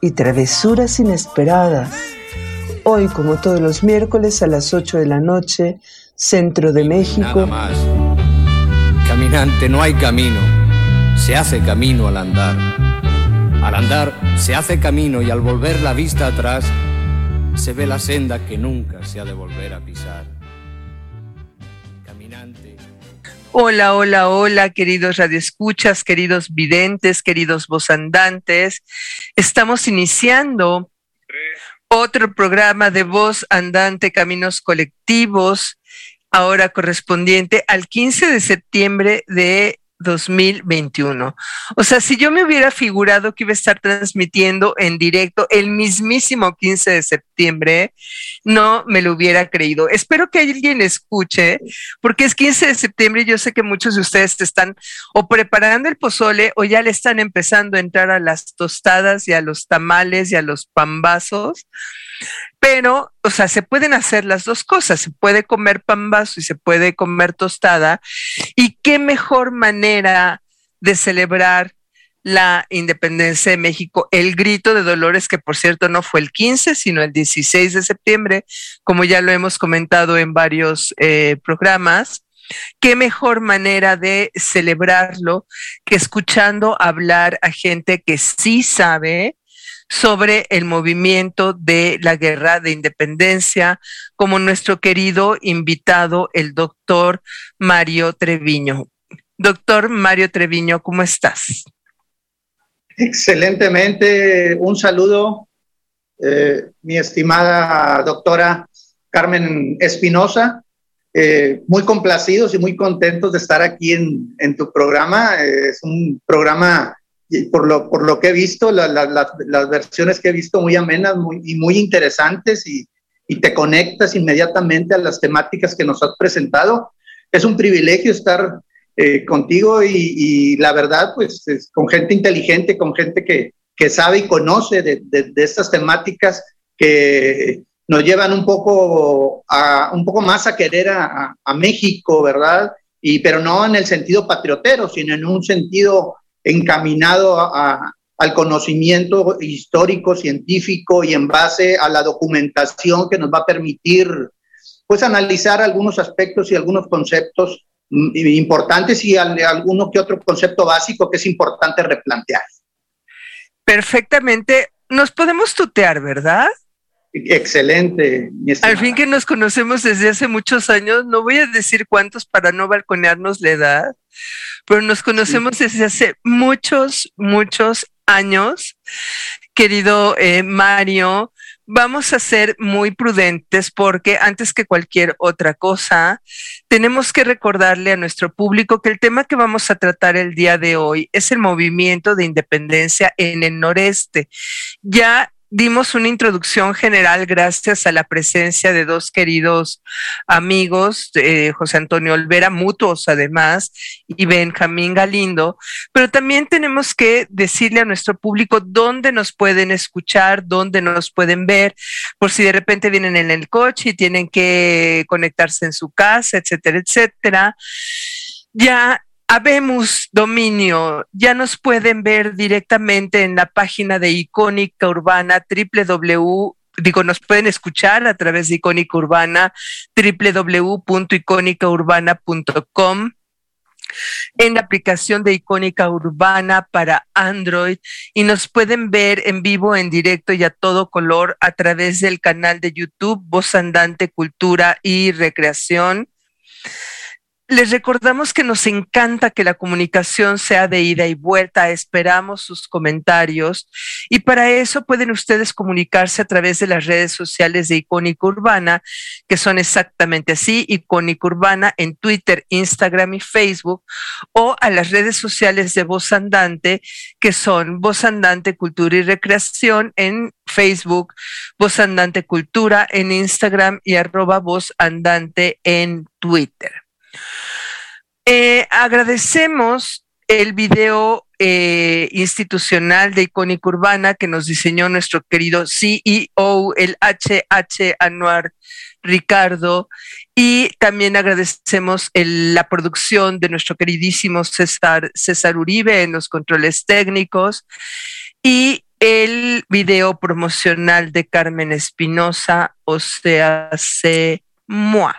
y travesuras inesperadas. Hoy, como todos los miércoles a las 8 de la noche, Centro de México. Nada más. Caminante, no hay camino. Se hace camino al andar. Al andar se hace camino y al volver la vista atrás se ve la senda que nunca se ha de volver a pisar. Hola, hola, hola, queridos radioescuchas, queridos videntes, queridos vozandantes. Estamos iniciando otro programa de Voz Andante Caminos Colectivos, ahora correspondiente al 15 de septiembre de 2021. O sea, si yo me hubiera figurado que iba a estar transmitiendo en directo el mismísimo 15 de septiembre, no me lo hubiera creído. Espero que alguien escuche, porque es 15 de septiembre y yo sé que muchos de ustedes están o preparando el pozole o ya le están empezando a entrar a las tostadas y a los tamales y a los pambazos. Pero, o sea, se pueden hacer las dos cosas, se puede comer pambazo y se puede comer tostada. ¿Y qué mejor manera de celebrar la independencia de México? El grito de Dolores, que por cierto no fue el 15, sino el 16 de septiembre, como ya lo hemos comentado en varios eh, programas. ¿Qué mejor manera de celebrarlo que escuchando hablar a gente que sí sabe, sobre el movimiento de la guerra de independencia, como nuestro querido invitado, el doctor Mario Treviño. Doctor Mario Treviño, ¿cómo estás? Excelentemente, un saludo, eh, mi estimada doctora Carmen Espinosa. Eh, muy complacidos y muy contentos de estar aquí en, tu programa. Eh, es un programa por lo, por lo que he visto, las versiones que he visto muy amenas muy, y muy interesantes y, y, te conectas inmediatamente a las temáticas que nos has presentado. Es un privilegio estar eh, contigo y, y, la verdad, pues es con gente inteligente, con gente que, que sabe y conoce de, de, de, estas temáticas que nos llevan un poco, a, un poco más a querer a, a México, ¿verdad? Y, pero no en el sentido patriotero, sino en un sentido encaminado a, al conocimiento histórico, científico y en base a la documentación que nos va a permitir pues analizar algunos aspectos y algunos conceptos mm, importantes y alguno que otro concepto básico que es importante replantear. Perfectamente. Nos podemos tutear, ¿verdad? Excelente. Al fin que nos conocemos desde hace muchos años, no voy a decir cuántos para no balconearnos la edad, pero nos conocemos desde hace muchos, muchos años. Querido eh, Mario, vamos a ser muy prudentes porque antes que cualquier otra cosa, tenemos que recordarle a nuestro público que el tema que vamos a tratar el día de hoy es el movimiento de independencia en el noreste. Ya dimos una introducción general gracias a la presencia de dos queridos amigos, eh, José Antonio Olvera, mutuos además, y Benjamín Galindo, pero también tenemos que decirle a nuestro público dónde nos pueden escuchar, dónde nos pueden ver, por si de repente vienen en el coche y tienen que conectarse en su casa, etcétera, etcétera. Ya Habemos dominio, ya nos pueden ver directamente en la página de Icónica Urbana, www digo, nos pueden escuchar a través de Icónica Urbana, www.icónicaurbana.com, en la aplicación de Icónica Urbana para Android y nos pueden ver en vivo, en directo y a todo color a través del canal de YouTube Voz Andante Cultura y Recreación. Les recordamos que nos encanta que la comunicación sea de ida y vuelta. Esperamos sus comentarios y para eso pueden ustedes comunicarse a través de las redes sociales de Icónica Urbana, que son exactamente así, Icónica Urbana en Twitter, Instagram y Facebook, o a las redes sociales de Voz Andante, que son Voz Andante Cultura y Recreación en Facebook, Voz Andante Cultura en Instagram y arroba Voz Andante en Twitter. Eh, agradecemos el video eh, institucional de Icónica Urbana que nos diseñó nuestro querido CEO, el HH Anuar Ricardo, y también agradecemos la producción de nuestro queridísimo César, César Uribe en los controles técnicos y el video promocional de Carmen Espinosa, o sea, se Moi.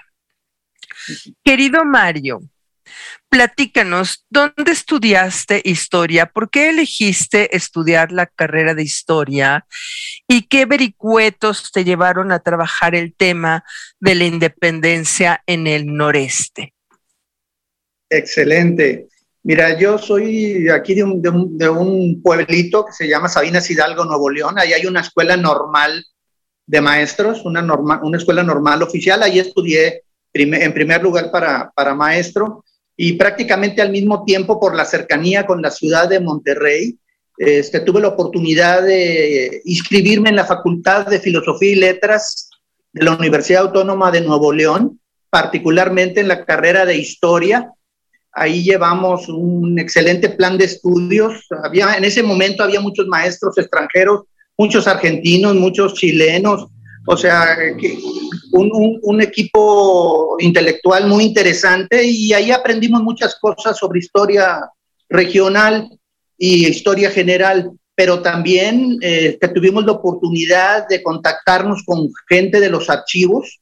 Querido Mario, platícanos, ¿dónde estudiaste historia? ¿Por qué elegiste estudiar la carrera de historia? ¿Y qué vericuetos te llevaron a trabajar el tema de la independencia en el noreste? Excelente. Mira, yo soy aquí de un, pueblito que se llama Sabinas Hidalgo, Nuevo León. Ahí hay una escuela normal de maestros, una, una escuela normal oficial. Ahí estudié en primer lugar para, para maestro y prácticamente al mismo tiempo por la cercanía con la ciudad de Monterrey, este, tuve la oportunidad de inscribirme en la Facultad de Filosofía y Letras de la Universidad Autónoma de Nuevo León, particularmente en la carrera de Historia. Ahí llevamos un excelente plan de estudios. Había, en ese momento había muchos maestros extranjeros, muchos argentinos, muchos chilenos, o sea, un, equipo intelectual muy interesante y ahí aprendimos muchas cosas sobre historia regional y historia general, pero también eh, que tuvimos la oportunidad de contactarnos con gente de los archivos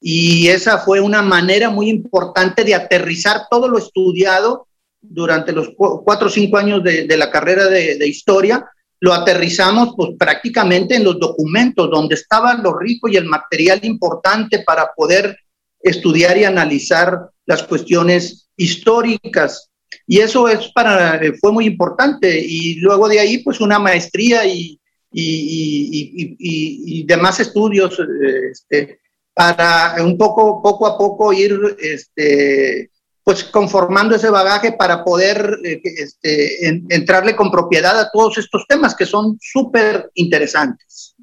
y esa fue una manera muy importante de aterrizar todo lo estudiado durante los cuatro o cinco años de, la carrera de historia lo aterrizamos pues prácticamente en los documentos donde estaba lo rico y el material importante para poder estudiar y analizar las cuestiones históricas. Y eso es para, eh, fue muy importante. Y luego de ahí, pues una maestría y, y, y, y demás estudios eh, este, para un poco, poco a poco ir este, pues conformando ese bagaje para poder eh, este, entrarle con propiedad a todos estos temas que son súper interesantes.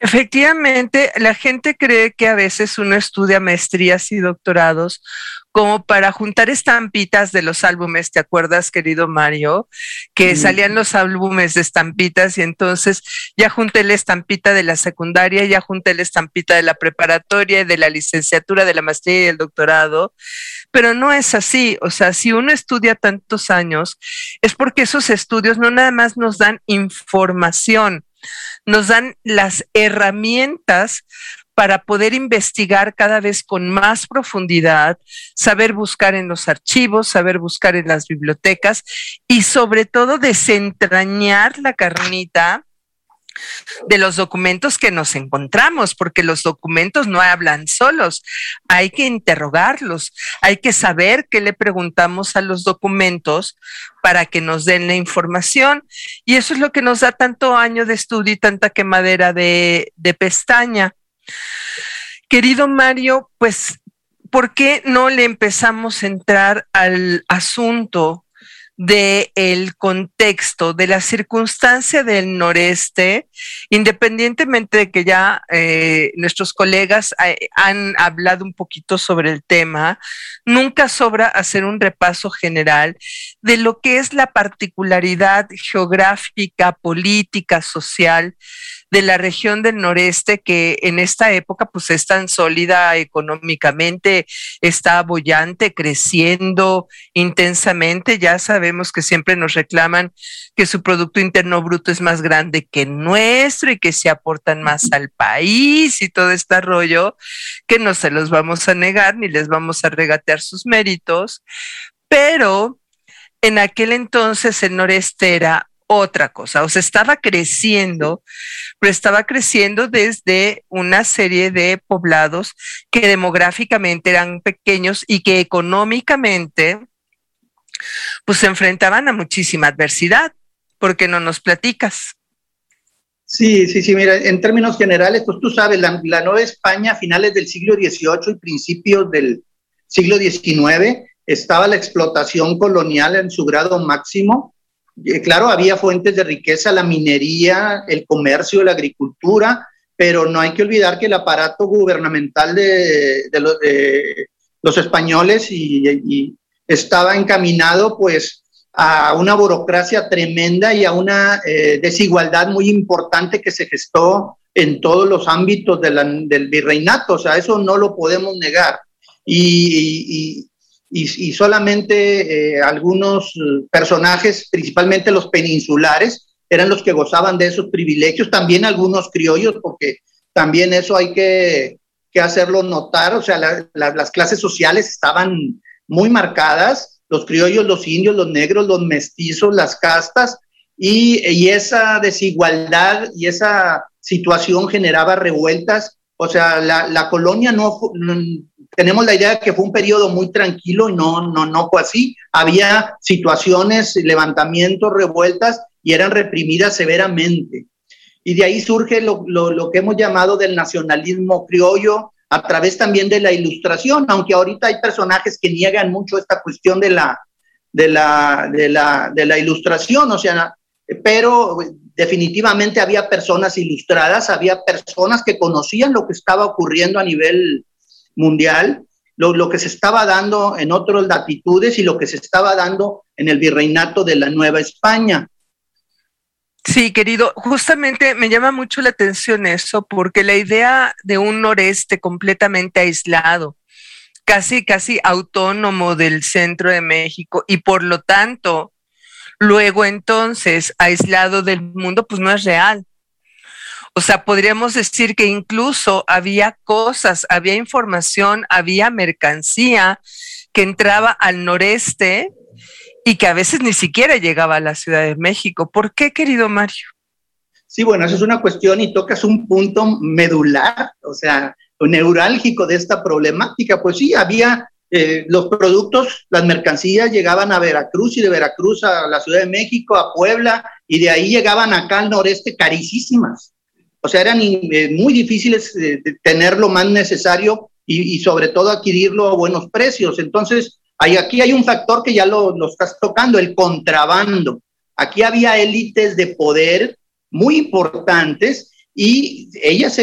Efectivamente, la gente cree que a veces uno estudia maestrías y doctorados como para juntar estampitas de los álbumes, ¿te acuerdas, querido Mario? Que salían los álbumes de estampitas y entonces ya junté la estampita de la secundaria, ya junté la estampita de la preparatoria, de la licenciatura, de la maestría y el doctorado, pero no es así. O sea, si uno estudia tantos años, es porque esos estudios no nada más nos dan información, nos dan las herramientas para poder investigar cada vez con más profundidad, saber buscar en los archivos, saber buscar en las bibliotecas y sobre todo desentrañar la carnita de los documentos que nos encontramos, porque los documentos no hablan solos, hay que interrogarlos, hay que saber qué le preguntamos a los documentos para que nos den la información. Y eso es lo que nos da tanto año de estudio y tanta quemadera de, de pestaña. Querido Mario, pues, ¿por qué no le empezamos a entrar al asunto del el contexto, de la circunstancia del noreste, independientemente de que ya eh, nuestros colegas eh, han hablado un poquito sobre el tema, nunca sobra hacer un repaso general de lo que es la particularidad geográfica, política, social de la región del noreste que en esta época pues es tan sólida económicamente, está bollante, creciendo intensamente. Ya sabemos que siempre nos reclaman que su Producto Interno Bruto es más grande que nuestro y que se aportan más al país y todo este rollo, que no se los vamos a negar ni les vamos a regatear sus méritos, pero en aquel entonces el noreste era otra cosa, o sea, estaba creciendo, pero estaba creciendo desde una serie de poblados que demográficamente eran pequeños y que económicamente pues se enfrentaban a muchísima adversidad. ¿Por qué no nos platicas? Sí, sí, sí, mira, en términos generales, pues tú sabes, la, la Nueva España a finales del siglo XVIII y principios del siglo XIX estaba la explotación colonial en su grado máximo eh, claro, había fuentes de riqueza, la minería, el comercio, la agricultura, pero no hay que olvidar que el aparato gubernamental de, los, españoles y, estaba encaminado pues a una burocracia tremenda y a una eh, desigualdad muy importante que se gestó en todos los ámbitos del virreinato, o sea, eso no lo podemos negar. Y, y, solamente eh, algunos personajes, principalmente los peninsulares, eran los que gozaban de esos privilegios, también algunos criollos, porque también eso hay que, que hacerlo notar, o sea, las clases sociales estaban muy marcadas, los criollos, los indios, los negros, los mestizos, las castas, y, y esa desigualdad y esa situación generaba revueltas, o sea, la, la colonia no, tenemos la idea de que fue un periodo muy tranquilo y no, no, no fue así. Había situaciones, levantamientos, revueltas y eran reprimidas severamente. Y de ahí surge lo, lo, que hemos llamado del nacionalismo criollo a través también de la ilustración, aunque ahorita hay personajes que niegan mucho esta cuestión de la, de la, de la, de la ilustración, o sea, pero definitivamente había personas ilustradas, había personas que conocían lo que estaba ocurriendo a nivel mundial, lo, que se estaba dando en otras latitudes y lo que se estaba dando en el virreinato de la Nueva España. Sí, querido, justamente me llama mucho la atención eso, porque la idea de un noreste completamente aislado, casi, casi autónomo del centro de México y por lo tanto, luego entonces aislado del mundo, pues no es real. O sea, podríamos decir que incluso había cosas, había información, había mercancía que entraba al noreste y que a veces ni siquiera llegaba a la Ciudad de México. ¿Por qué, querido Mario? Sí, bueno, esa es una cuestión y tocas un punto medular, o sea, neurálgico de esta problemática. Pues sí, había eh, los productos, las mercancías llegaban a Veracruz y de Veracruz a la Ciudad de México, a Puebla, y de ahí llegaban acá al noreste carísimas. O sea, eran eh, muy difíciles de tener lo más necesario y, sobre todo adquirirlo a buenos precios. Entonces, hay, aquí hay un factor que ya lo, lo estás tocando, el contrabando. Aquí había élites de poder muy importantes y ellas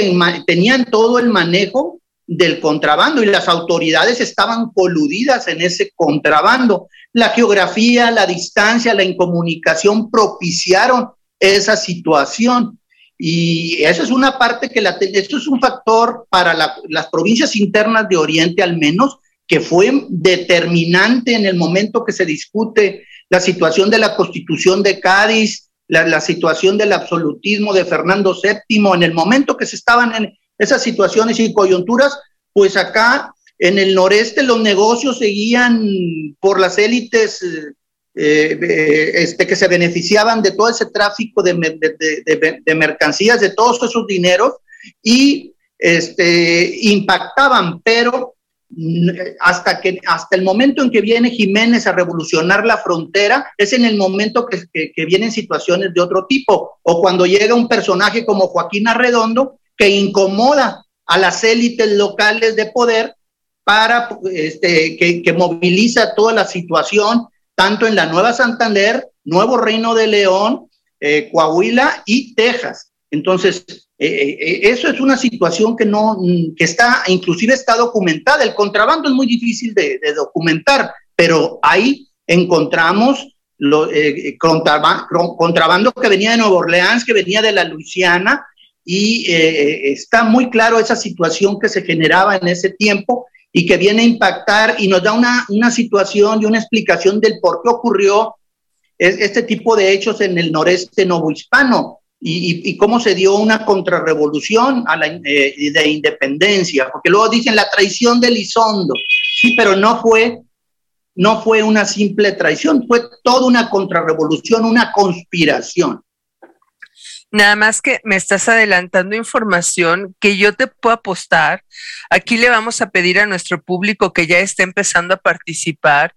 tenían todo el manejo del contrabando y las autoridades estaban coludidas en ese contrabando. La geografía, la distancia, la incomunicación propiciaron esa situación. Y eso es una parte que la, esto es un factor para las provincias internas de Oriente al menos, que fue determinante en el momento que se discute la situación de la constitución de Cádiz, la, situación del absolutismo de Fernando VII, en el momento que se estaban en esas situaciones y coyunturas, pues acá en el noreste los negocios seguían por las élites eh, este, que se beneficiaban de todo ese tráfico de, mercancías, de todos esos dineros y este, impactaban, pero hasta, que, hasta el momento en que viene Jiménez a revolucionar la frontera, es en el momento que, vienen situaciones de otro tipo, o cuando llega un personaje como Joaquín Arredondo que incomoda a las élites locales de poder para este, que, que moviliza toda la situación tanto en la Nueva Santander, Nuevo Reino de León, eh, Coahuila y Texas. Entonces, eh, eh, eso es una situación que no, que está, inclusive está documentada. El contrabando es muy difícil de, documentar, pero ahí encontramos contrabando que venía de Nueva Orleans, que venía de la Luisiana, y está muy claro esa situación que se generaba en ese tiempo y que viene a impactar y nos da una, una situación y una explicación del por qué ocurrió este tipo de hechos en el noreste novohispano y, cómo se dio una contrarrevolución a la, eh, de independencia, porque luego dicen la traición de Lizondo, sí, pero no fue, no fue una simple traición, fue toda una contrarrevolución, una conspiración. Nada más que me estás adelantando información que yo te puedo apostar. Aquí le vamos a pedir a nuestro público que ya esté empezando a participar.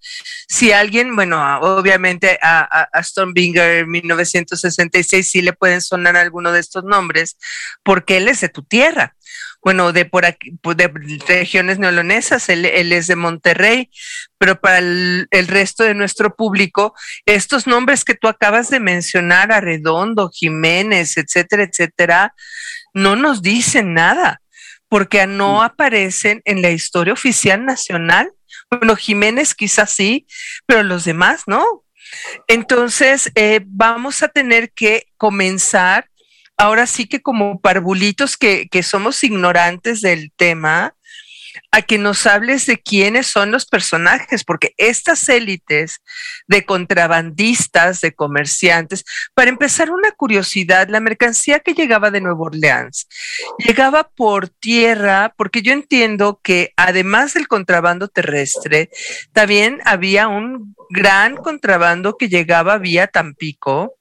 Si alguien, bueno, obviamente a, a, Stormbringer 1966 sí le pueden sonar alguno de estos nombres, porque él es de tu tierra. Bueno, de por aquí, pues, de regiones neolonesas, él, es de Monterrey, pero para el, resto de nuestro público, estos nombres que tú acabas de mencionar, Arredondo, Jiménez, etcétera, etcétera, no nos dicen nada, porque no mm. aparecen en la historia oficial nacional. Bueno, Jiménez quizás sí, pero los demás no. Entonces, eh, vamos a tener que comenzar ahora sí que como parvulitos que, somos ignorantes del tema, a que nos hables de quiénes son los personajes, porque estas élites de contrabandistas, de comerciantes, para empezar una curiosidad, la mercancía que llegaba de Nueva Orleans llegaba por tierra, porque yo entiendo que además del contrabando terrestre, también había un gran contrabando que llegaba vía Tampico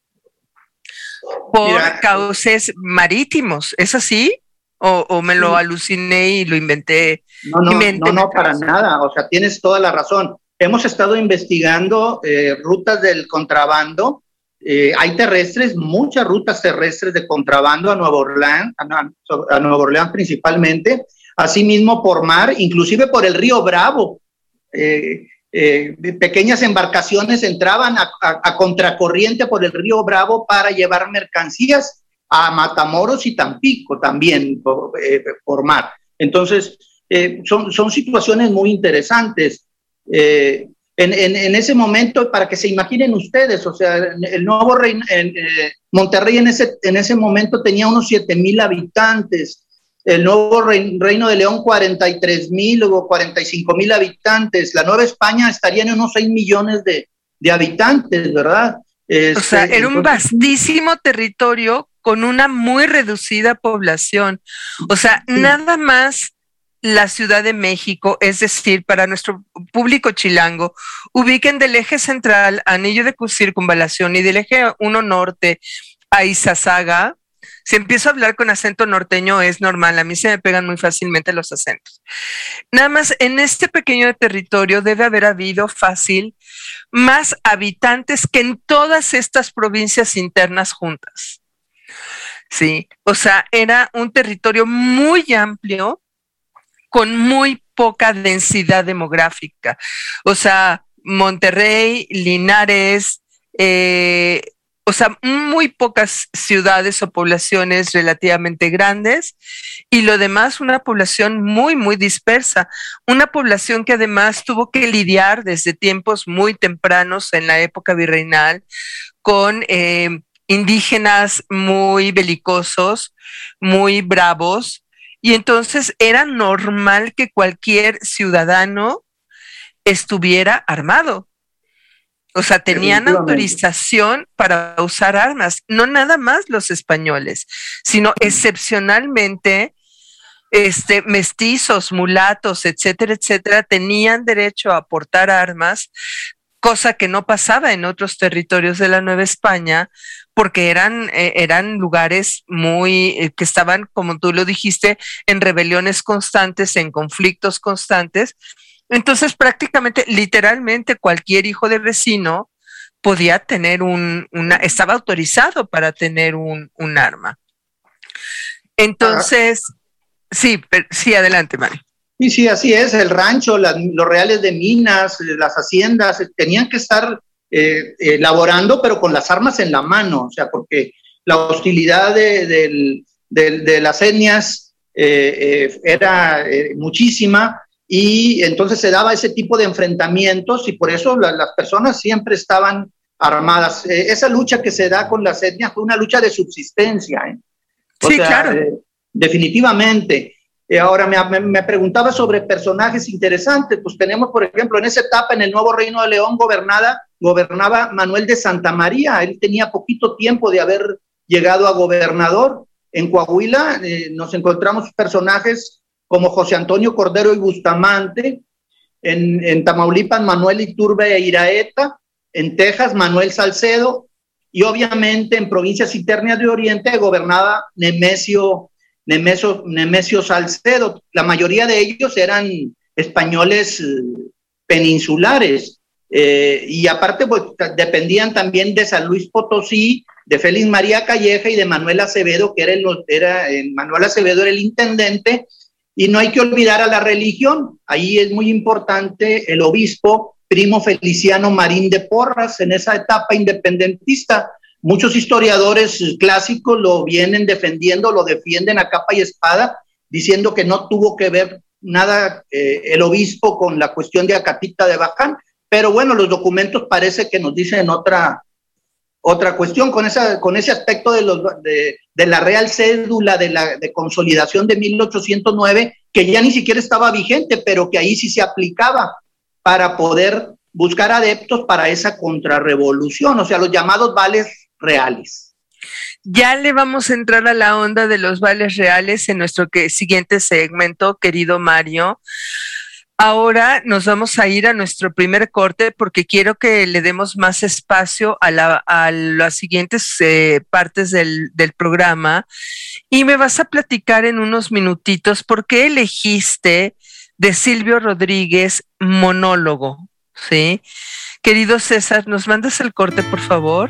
por cauces marítimos. ¿Es así? O, me lo aluciné y lo inventé? No, no, no, no, para nada. O sea, tienes toda la razón. Hemos estado investigando eh, rutas del contrabando. Eh, hay terrestres, muchas rutas terrestres de contrabando a Nueva Orleans, a, Nueva Orleans principalmente, asimismo por mar, inclusive por el río Bravo. Eh, eh, pequeñas embarcaciones entraban a, contracorriente por el río Bravo para llevar mercancías a Matamoros y Tampico también por, eh, mar. Entonces, eh, son, son situaciones muy interesantes. En, en, ese momento, para que se imaginen ustedes, o sea, el nuevo rey, Monterrey en ese, en ese momento tenía unos 7 mil habitantes, el nuevo Reino de León 43 mil o 45 mil habitantes, la Nueva España estaría en unos 6 millones de, habitantes, ¿verdad? o sea, este, era un vastísimo territorio con una muy reducida población. O sea, nada más la Ciudad de México, es decir, para nuestro público chilango, ubiquen del eje central, anillo de circunvalación y del eje 1 norte a Izazaga, si empiezo a hablar con acento norteño es normal, a mí se me pegan muy fácilmente los acentos. Nada más, en este pequeño territorio debe haber habido fácil más habitantes que en todas estas provincias internas juntas. Sí, o sea, era un territorio muy amplio con muy poca densidad demográfica. O sea, Monterrey, Linares, eh, o sea, muy pocas ciudades o poblaciones relativamente grandes y lo demás una población muy, muy dispersa. Una población que además tuvo que lidiar desde tiempos muy tempranos en la época virreinal con eh, indígenas muy belicosos, muy bravos, y entonces era normal que cualquier ciudadano estuviera armado. O sea, tenían autorización para usar armas, no nada más los españoles, sino excepcionalmente este, mestizos, mulatos, etcétera, etcétera, tenían derecho a portar armas, cosa que no pasaba en otros territorios de la Nueva España, porque eran, eh, eran lugares muy, eh, que estaban, como tú lo dijiste, en rebeliones constantes, en conflictos constantes, entonces, prácticamente, literalmente, cualquier hijo de vecino podía tener un, una, estaba autorizado para tener un, arma. Entonces, sí, sí, adelante, Mario. Sí, sí, así es. El rancho, los reales de minas, las haciendas, tenían que estar eh, elaborando, pero con las armas en la mano, o sea, porque la hostilidad de, las etnias eh, eh, era muchísima y entonces se daba ese tipo de enfrentamientos y por eso las personas siempre estaban armadas. Eh, esa lucha que se da con las etnias fue una lucha de subsistencia. ¿eh? sí, claro. Eh, definitivamente. ahora me, me, preguntaba sobre personajes interesantes. Pues tenemos, por ejemplo, en esa etapa en el nuevo Reino de León gobernada, gobernaba Manuel de Santa María. Él tenía poquito tiempo de haber llegado a gobernador. En Coahuila nos encontramos personajes como José Antonio Cordero y Bustamante, en, Tamaulipas Manuel Iturbe e Iraeta, en Texas Manuel Salcedo, y obviamente en provincias internas de Oriente gobernaba Nemesio, Nemesio, Nemesio Salcedo. La mayoría de ellos eran españoles eh, peninsulares. Eh, y aparte, pues, dependían también de San Luis Potosí de Félix María Calleja y de Manuel Acevedo, que era, el, era Manuel Acevedo era el intendente, y no hay que olvidar a la religión. Ahí es muy importante el obispo primo Feliciano Marín de Porras en esa etapa independentista. Muchos historiadores clásicos lo vienen defendiendo, lo defienden a capa y espada, diciendo que no tuvo que ver nada eh, el obispo con la cuestión de Acatita de Baján, pero bueno, los documentos parece que nos dicen otra, otra cuestión con, esa, con ese aspecto de, los, de, de la Real Cédula de, la, de Consolidación de 1809, que ya ni siquiera estaba vigente, pero que ahí sí se aplicaba para poder buscar adeptos para esa contrarrevolución, o sea, los llamados vales reales. Ya le vamos a entrar a la onda de los vales reales en nuestro siguiente segmento, querido Mario. Ahora nos vamos a ir a nuestro primer corte porque quiero que le demos más espacio a, las siguientes eh, partes del, del, programa y me vas a platicar en unos minutitos por qué elegiste de Silvio Rodríguez monólogo, ¿sí? Querido César, ¿nos mandas el corte, por favor?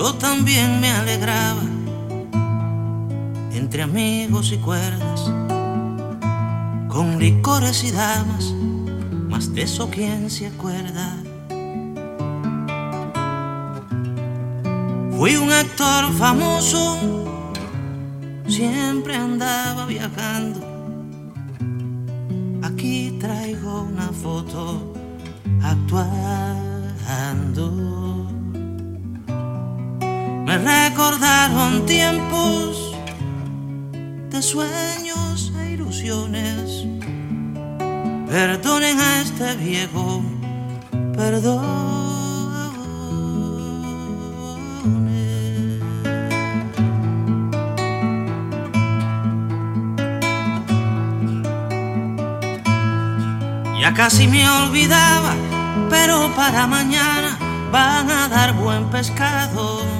Yo también me alegraba entre amigos y cuerdas, con licores y damas, más de eso quién se acuerda. Fui un actor famoso, siempre andaba viajando. Aquí traigo una foto actuando. Me recordaron tiempos de sueños e ilusiones. Perdonen a este viejo, perdón. Ya casi me olvidaba, pero para mañana van a dar buen pescado.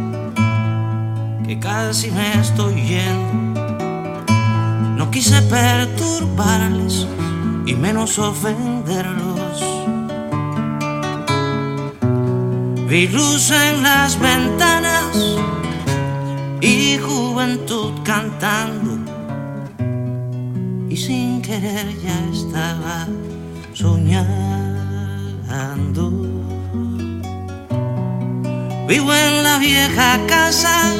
que casi me estoy yendo. No quise perturbarles y menos ofenderlos. Vi luz en las ventanas y juventud cantando. Y sin querer ya estaba soñando. Vivo en la vieja casa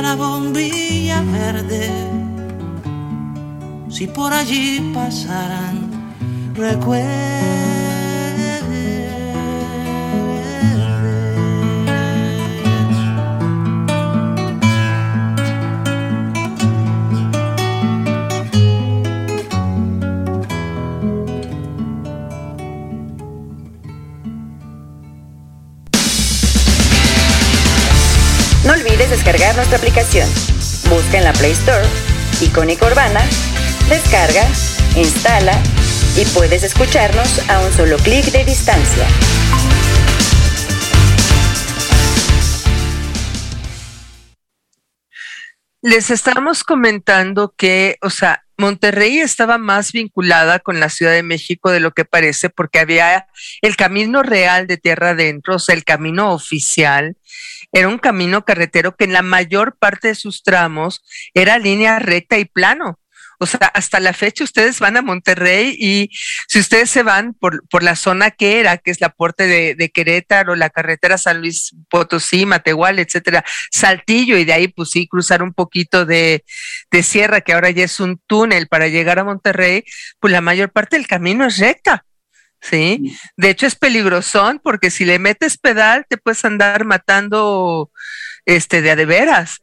la bombilla verde. Si por allí pasaran recuerdos. Descargar nuestra aplicación. Busca en la Play Store Icónica Urbana, descarga, instala y puedes escucharnos a un solo clic de distancia. Les estamos comentando que, o sea, Monterrey estaba más vinculada con la Ciudad de México de lo que parece, porque había el camino real de tierra adentro, o sea, el camino oficial, era un camino carretero que en la mayor parte de sus tramos era línea recta y plano. O sea, hasta la fecha ustedes van a Monterrey y si ustedes se van por, por la zona que era, que es la puerta de, de, Querétaro, la carretera San Luis Potosí, Matehual, etcétera, Saltillo, y de ahí pues sí, cruzar un poquito de, de sierra, que ahora ya es un túnel para llegar a Monterrey, pues la mayor parte del camino es recta. Sí, de hecho es peligrosón porque si le metes pedal te puedes andar matando este de a de veras.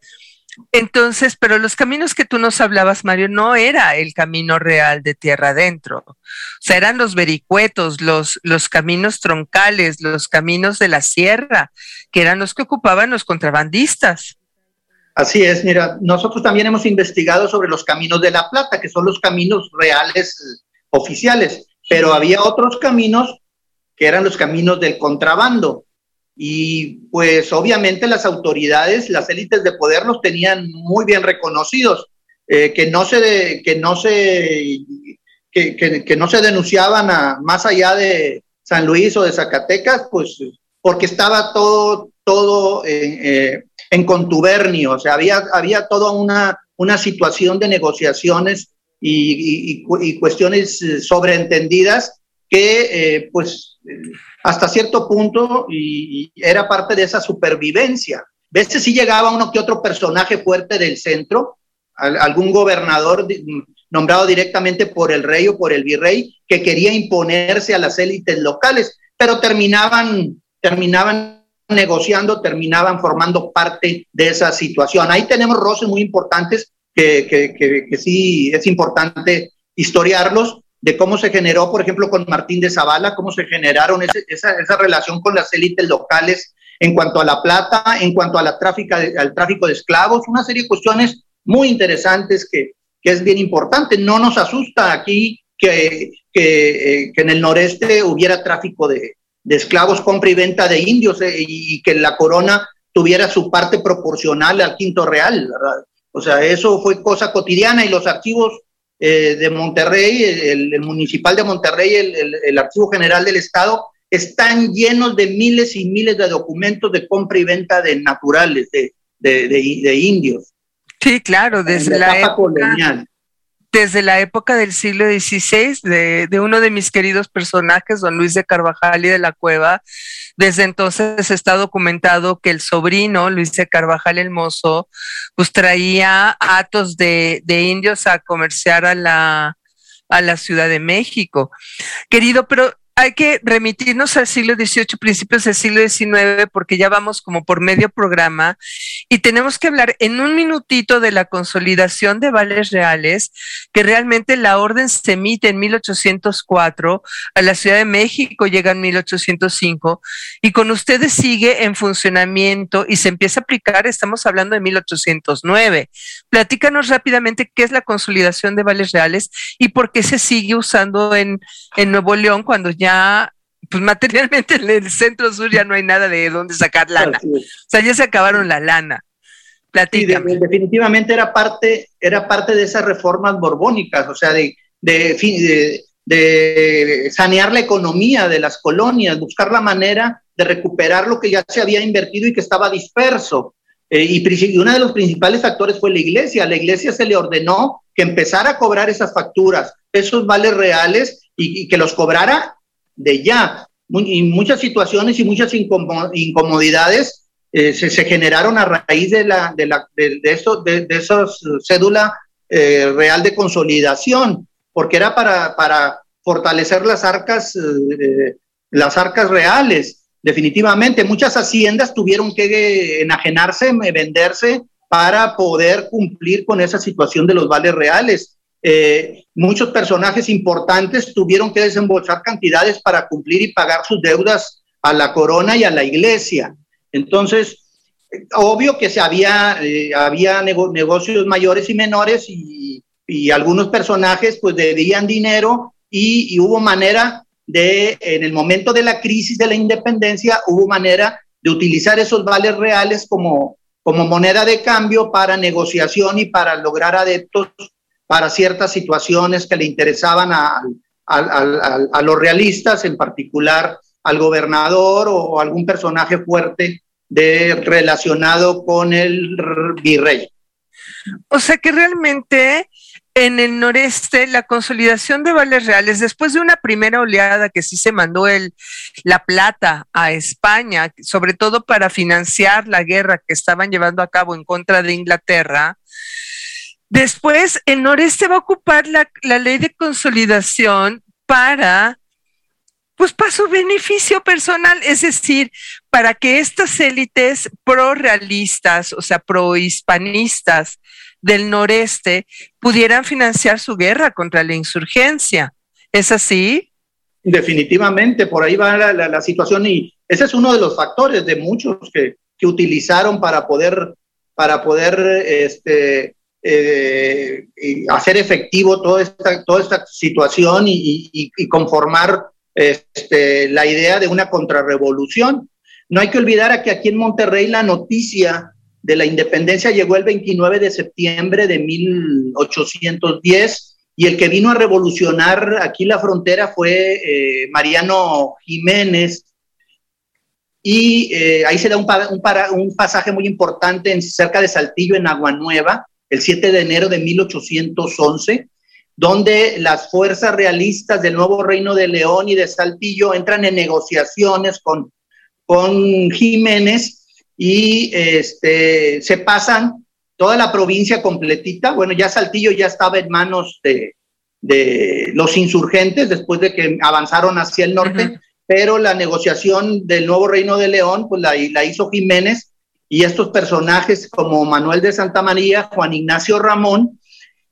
Entonces, pero los caminos que tú nos hablabas, Mario, no era el camino real de tierra adentro. O sea, eran los vericuetos, los, los caminos troncales, los caminos de la sierra, que eran los que ocupaban los contrabandistas. Así es, mira, nosotros también hemos investigado sobre los caminos de la plata, que son los caminos reales oficiales, pero había otros caminos que eran los caminos del contrabando y pues obviamente las autoridades, las élites de poder los tenían muy bien reconocidos, eh, que no se, que no se, que, que, no se denunciaban a, más allá de San Luis o de Zacatecas, pues porque estaba todo, todo en, eh, en contubernio, o sea, había, había toda una, una situación de negociaciones y, y, y cuestiones sobreentendidas que eh, pues hasta cierto punto y, era parte de esa supervivencia. A veces sí llegaba uno que otro personaje fuerte del centro, algún gobernador nombrado directamente por el rey o por el virrey que quería imponerse a las élites locales, pero terminaban, terminaban negociando, terminaban formando parte de esa situación. Ahí tenemos roces muy importantes que, que, que, que sí es importante historiarlos, de cómo se generó, por ejemplo, con Martín de Zavala, cómo se generaron esa, esa, relación con las élites locales en cuanto a la plata, en cuanto a la tráfica al tráfico de esclavos, una serie de cuestiones muy interesantes que, que es bien importante. No nos asusta aquí que, que, eh, que en el noreste hubiera tráfico de, de, esclavos, compra y venta de indios eh, y que la corona tuviera su parte proporcional al quinto real, ¿verdad? O sea, eso fue cosa cotidiana y los archivos eh, de Monterrey, el, el, municipal de Monterrey, el, el, el, Archivo General del Estado, están llenos de miles y miles de documentos de compra y venta de naturales, de, de, de, de indios. Sí, claro, desde la, la época colonial desde la época del siglo XVI, de, uno de mis queridos personajes, don Luis de Carvajal y de la Cueva. Desde entonces está documentado que el sobrino, Luis de Carvajal el Mozo, pues traía atos de, de indios a comerciar a la, a la Ciudad de México. Querido, pero hay que remitirnos al siglo XVIII, principios del siglo XIX, porque ya vamos como por medio programa y tenemos que hablar en un minutito de la consolidación de vales reales, que realmente la orden se emite en 1804, a la Ciudad de México llega en 1805 y con ustedes sigue en funcionamiento y se empieza a aplicar, estamos hablando de 1809. Platícanos rápidamente qué es la consolidación de vales reales y por qué se sigue usando en, en Nuevo León cuando ya pues materialmente en el centro sur ya no hay nada de dónde sacar lana. O sea, ya se acabaron la lana. Platícame. Sí, definitivamente era parte, era parte de esas reformas borbónicas, o sea, de, de, de, de sanear la economía de las colonias, buscar la manera de recuperar lo que ya se había invertido y que estaba disperso. Eh, y, y uno de los principales factores fue la iglesia. A la iglesia se le ordenó que empezara a cobrar esas facturas, esos vales reales y, y que los cobrara de ya. Y muchas situaciones y muchas incomodidades eh, se, generaron a raíz de, la, de, la, de, de, eso, de, de esos cédula eh, real de consolidación, porque era para, para fortalecer las arcas, eh, las arcas reales. Definitivamente, muchas haciendas tuvieron que enajenarse, venderse para poder cumplir con esa situación de los vales reales. Eh, muchos personajes importantes tuvieron que desembolsar cantidades para cumplir y pagar sus deudas a la corona y a la iglesia. Entonces, obvio que se había, eh, había negocios mayores y menores y, y, algunos personajes pues debían dinero y, y, hubo manera de, en el momento de la crisis de la independencia, hubo manera de utilizar esos vales reales como, como moneda de cambio para negociación y para lograr adeptos para ciertas situaciones que le interesaban a, los realistas, en particular al gobernador o algún personaje fuerte relacionado con el virrey. O sea que realmente en el noreste la consolidación de vales reales, después de una primera oleada que sí se mandó el, la plata a España, sobre todo para financiar la guerra que estaban llevando a cabo en contra de Inglaterra, después el noreste va a ocupar la, la ley de consolidación para pues para su beneficio personal, es decir, para que estas élites pro-realistas, o sea, pro-hispanistas del noreste, pudieran financiar su guerra contra la insurgencia. ¿Es así? Definitivamente, por ahí va la, situación y ese es uno de los factores de muchos que, que utilizaron para poder, para poder este, eh, hacer efectivo toda esta, toda esta situación y, y conformar este, la idea de una contrarrevolución. No hay que olvidar que aquí en Monterrey la noticia de la independencia llegó el 29 de septiembre de 1810 y el que vino a revolucionar aquí la frontera fue eh, Mariano Jiménez. Y eh, ahí se da un, un, pasaje muy importante en, cerca de Saltillo, en Agua Nueva, el 7 de enero de 1811, donde las fuerzas realistas del nuevo reino de León y de Saltillo entran en negociaciones con, con Jiménez y este, se pasan toda la provincia completita. Bueno, ya Saltillo ya estaba en manos de, de los insurgentes después de que avanzaron hacia el norte, pero la negociación del nuevo reino de León, pues la, la hizo Jiménez y estos personajes como Manuel de Santa María, Juan Ignacio Ramón,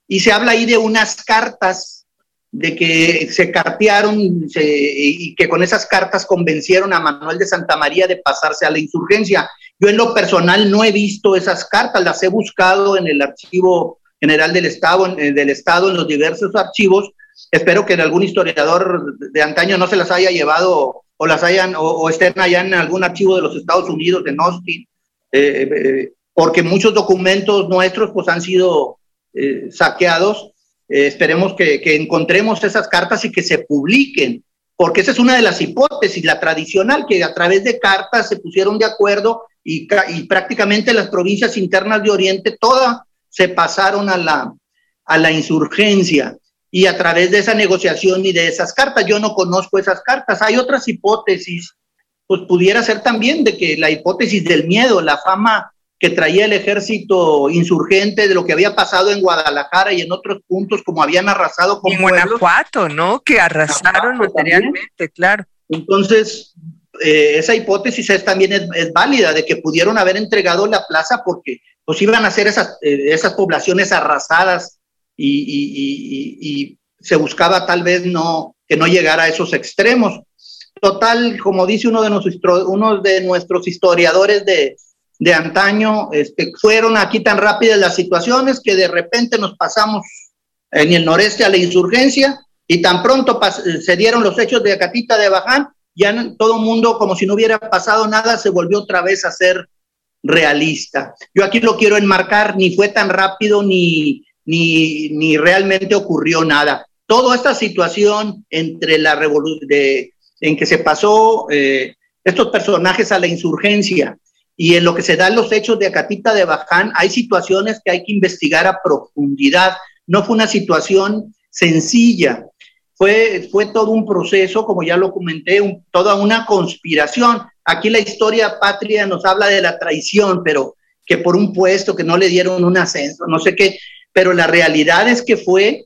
y se habla ahí de unas cartas de que se cartearon y que con esas cartas convencieron a Manuel de Santa María de pasarse a la insurgencia. Yo en lo personal no he visto esas cartas, las he buscado en el Archivo General del Estado, en, eh, del Estado, en los diversos archivos. Espero que algún historiador de antaño no se las haya llevado o las hayan o, estén allá en algún archivo de los Estados Unidos, de Austin, eh, eh, porque muchos documentos nuestros pues han sido eh, saqueados. Eh, esperemos que, encontremos esas cartas y que se publiquen, porque esa es una de las hipótesis, la tradicional, que a través de cartas se pusieron de acuerdo y, prácticamente las provincias internas de Oriente todas se pasaron a la, a la insurgencia y a través de esa negociación y de esas cartas, yo no conozco esas cartas, hay otras hipótesis, pues pudiera ser también de que la hipótesis del miedo, la fama que traía el ejército insurgente de lo que había pasado en Guadalajara y en otros puntos, como habían arrasado con. En Guanajuato, ¿no? Que arrasaron materialmente, claro. Entonces, eh, esa hipótesis es, también es, válida, de que pudieron haber entregado la plaza porque pues iban a ser esas, eh, esas poblaciones arrasadas y, y, y, se buscaba tal vez no, que no llegara a esos extremos. Total, como dice uno de, nuestros, de nuestros historiadores de, de antaño, este, fueron aquí tan rápidas las situaciones que de repente nos pasamos en el noreste a la insurgencia y tan pronto se dieron los hechos de Acatita de Baján, ya todo el mundo, como si no hubiera pasado nada, se volvió otra vez a ser realista. Yo aquí lo quiero enmarcar, ni fue tan rápido ni, ni, ni realmente ocurrió nada. Toda esta situación entre la revolución, en que se pasó eh, estos personajes a la insurgencia, y en lo que se dan los hechos de Acatita de Baján, hay situaciones que hay que investigar a profundidad. No fue una situación sencilla, fue, fue todo un proceso, como ya lo comenté, toda una conspiración. Aquí la historia patria nos habla de la traición, pero que por un puesto, que no le dieron un ascenso, no sé qué, pero la realidad es que fue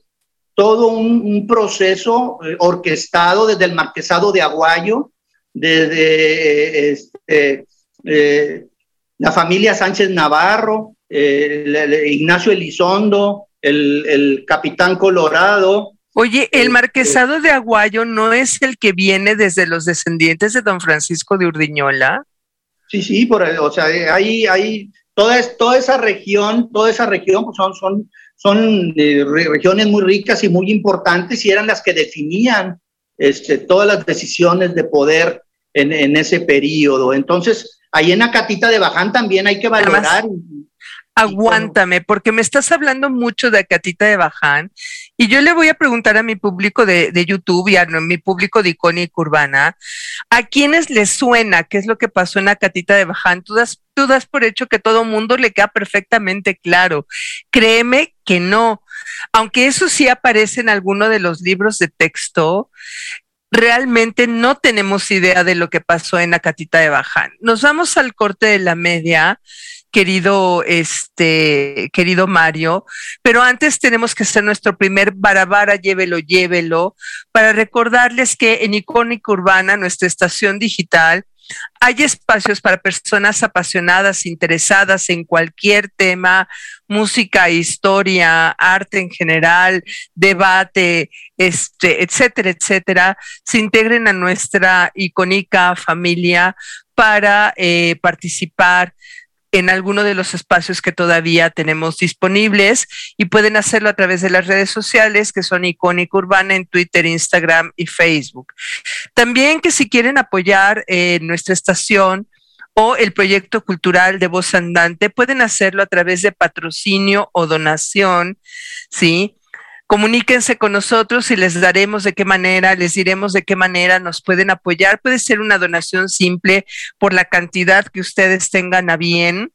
todo un, proceso eh, orquestado desde el marquesado de Aguayo, desde este, eh, la familia Sánchez Navarro, eh, Ignacio Elizondo, el, capitán Colorado. Oye, el este, marquesado de Aguayo no es el que viene desde los descendientes de don Francisco de Urdiñola. Sí, sí, por, o sea, hay, hay toda, toda esa región, toda esa región pues son, son, son eh, regiones muy ricas y muy importantes y eran las que definían este, todas las decisiones de poder en, en ese periodo. Entonces, ahí en Acatita de Baján también hay que valorar. Aguántame, porque me estás hablando mucho de Acatita de Baján y yo le voy a preguntar a mi público de, de YouTube y a mi público de Icónica Urbana, ¿a quiénes les suena qué es lo que pasó en Acatita de Baján? Tú das, tú das por hecho que todo mundo le queda perfectamente claro. Créeme que no. Aunque eso sí aparece en alguno de los libros de texto, realmente no tenemos idea de lo que pasó en Acatita de Baján. Nos vamos al corte de la media, querido, este, querido Mario, pero antes tenemos que hacer nuestro primer barabara, llévelo, llévelo, para recordarles que en Icónica Urbana, nuestra estación digital, hay espacios para personas apasionadas, interesadas en cualquier tema, música, historia, arte en general, debate, este, etcétera, etcétera, se integren a nuestra icónica familia para eh, participar en alguno de los espacios que todavía tenemos disponibles y pueden hacerlo a través de las redes sociales que son Icónica Urbana en Twitter, Instagram y Facebook. También que si quieren apoyar eh, nuestra estación o el proyecto cultural de Voz Andante, pueden hacerlo a través de patrocinio o donación, ¿sí? Comuníquense con nosotros y les daremos de qué manera, les diremos de qué manera nos pueden apoyar. Puede ser una donación simple por la cantidad que ustedes tengan a bien.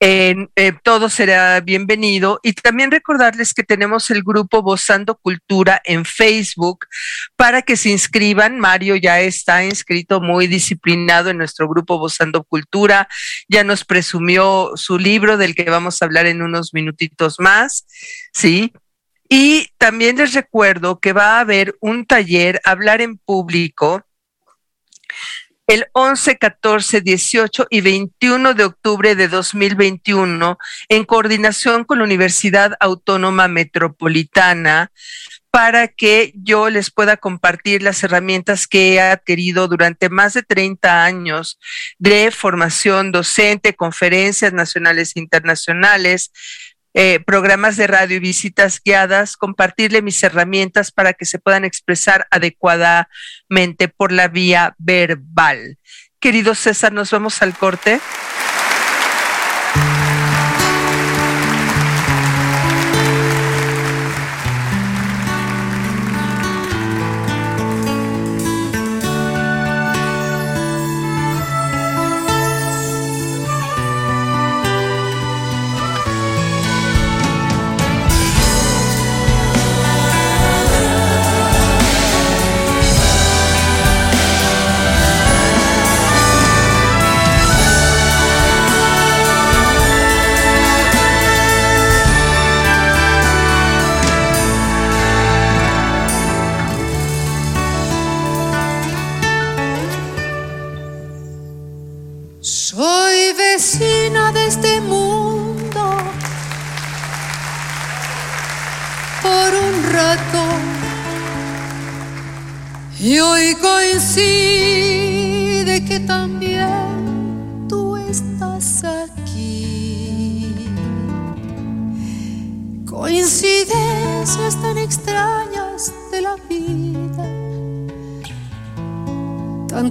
Eh, todo será bienvenido. Y también recordarles que tenemos el grupo Vozando Cultura en Facebook para que se inscriban. Mario ya está inscrito muy disciplinado en nuestro grupo Vozando Cultura. Ya nos presumió su libro del que vamos a hablar en unos minutitos más. Sí, y también les recuerdo que va a haber un taller, hablar en público, el 11, 14, 18 y 21 de octubre de 2021, en coordinación con la Universidad Autónoma Metropolitana, para que yo les pueda compartir las herramientas que he adquirido durante más de 30 años de formación docente, conferencias nacionales e internacionales, eh, programas de radio y visitas guiadas, compartirle mis herramientas para que se puedan expresar adecuadamente por la vía verbal. Querido César, nos vamos al corte.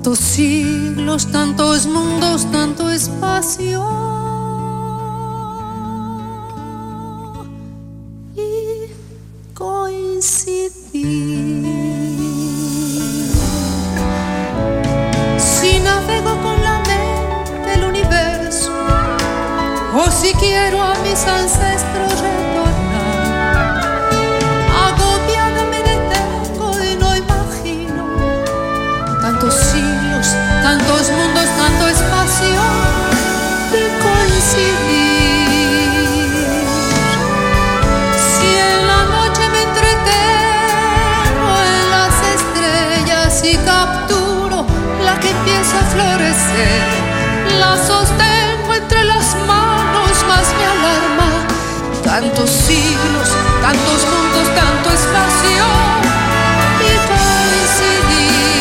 Tantos siglos, tantos mundos, tanto espacio. Y coincidir. o si quiero a mis ancestros tantos siglos, tantos mundos, tanto espacio y coincidir.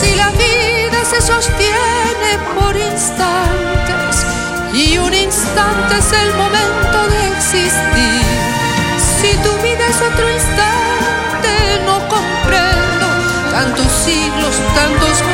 Si la vida se sostiene por instantes y un instante es el momento siglos, tantos